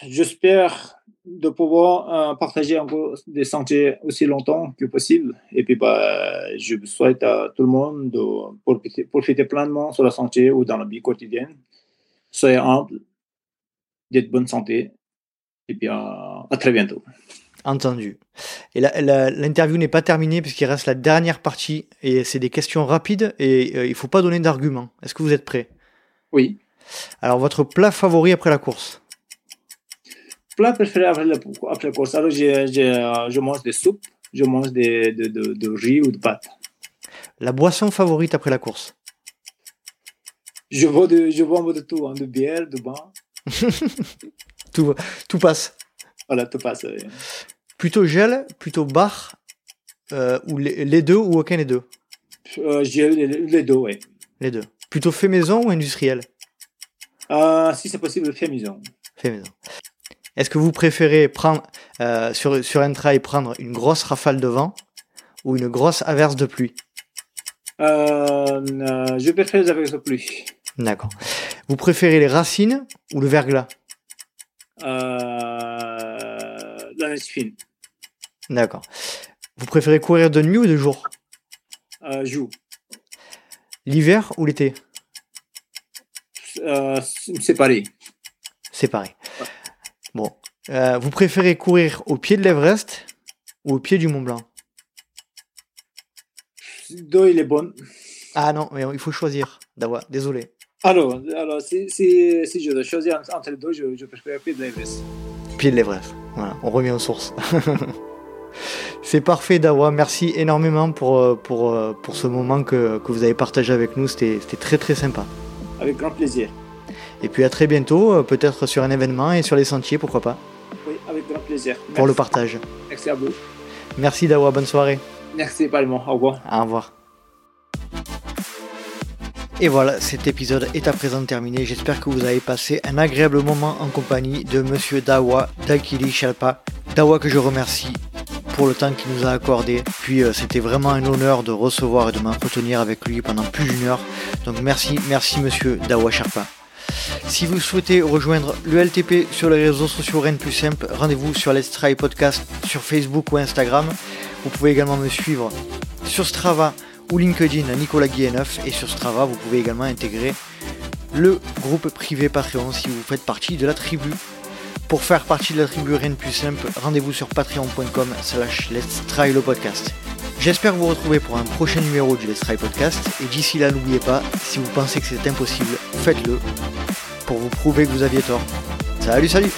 j'espère de pouvoir euh, partager encore des sentiers aussi longtemps que possible. Et puis, bah, je souhaite à tout le monde de profiter, profiter pleinement sur la santé ou dans la vie quotidienne soyez humble, d'être bonne santé, et puis à, très bientôt. Entendu. Et l'interview n'est pas terminée puisqu'il reste la dernière partie et c'est des questions rapides et euh, il ne faut pas donner d'arguments. Est-ce que vous êtes prêt Oui. Alors, votre plat favori après la course Plat préféré après la, après la course Alors, je mange des soupes, je mange des, de, de, de riz ou de pâtes. La boisson favorite après la course je vois, de, je peu de tout, hein, de bière, de bain. tout, tout passe. Voilà, tout passe. Plutôt gel, plutôt bar, euh, ou les, deux ou aucun des deux euh, les, deux, oui. Les deux. Plutôt fait maison ou industriel euh, Si c'est possible, fait maison. Fait maison. Est-ce que vous préférez prendre euh, sur, sur un trail prendre une grosse rafale de vent ou une grosse averse de pluie? Euh, Je préfère les averses de pluie. D'accord. Vous préférez les racines ou le verglas? Euh, La neige fine. D'accord. Vous préférez courir de nuit ou de jour? Euh, Jour. L'hiver ou l'été? Euh. C'est pareil. Bon. Euh, vous préférez courir au pied de l'Everest ou au pied du Mont Blanc? Deux, il est bon. Ah non, mais il faut choisir. Dawa, désolé. Alors, alors si, si, si je dois choisir entre les deux, je, je préfère pied de l'Everest. Pied de l'Everest. Voilà, on revient aux sources. C'est parfait, Dawa. Merci énormément pour, pour, pour ce moment que, que vous avez partagé avec nous. C'était très très sympa. Avec grand plaisir. Et puis à très bientôt, peut-être sur un événement et sur les sentiers, pourquoi pas. Oui, avec grand plaisir. Merci. Pour le partage. Merci à vous. Merci Dawa, bonne soirée. Merci également, au revoir. Au revoir. Et voilà, cet épisode est à présent terminé. J'espère que vous avez passé un agréable moment en compagnie de Monsieur Dawa Dakili Shalpa. Dawa que je remercie pour le temps qu'il nous a accordé. Puis euh, c'était vraiment un honneur de recevoir et de m'entretenir avec lui pendant plus d'une heure. Donc merci, merci Monsieur Dawa Sharpa. Si vous souhaitez rejoindre le LTP sur les réseaux sociaux Rennes plus simple, rendez-vous sur Let's Try Podcast sur Facebook ou Instagram. Vous pouvez également me suivre sur Strava ou LinkedIn à Nicolas Guilleneuf et sur Strava vous pouvez également intégrer le groupe privé Patreon si vous faites partie de la tribu. Pour faire partie de la tribu Rennes plus simple, rendez-vous sur patreon.com slash let's try le podcast. J'espère vous retrouver pour un prochain numéro du Let's Try Podcast et d'ici là n'oubliez pas, si vous pensez que c'est impossible, faites-le pour vous prouver que vous aviez tort. Salut salut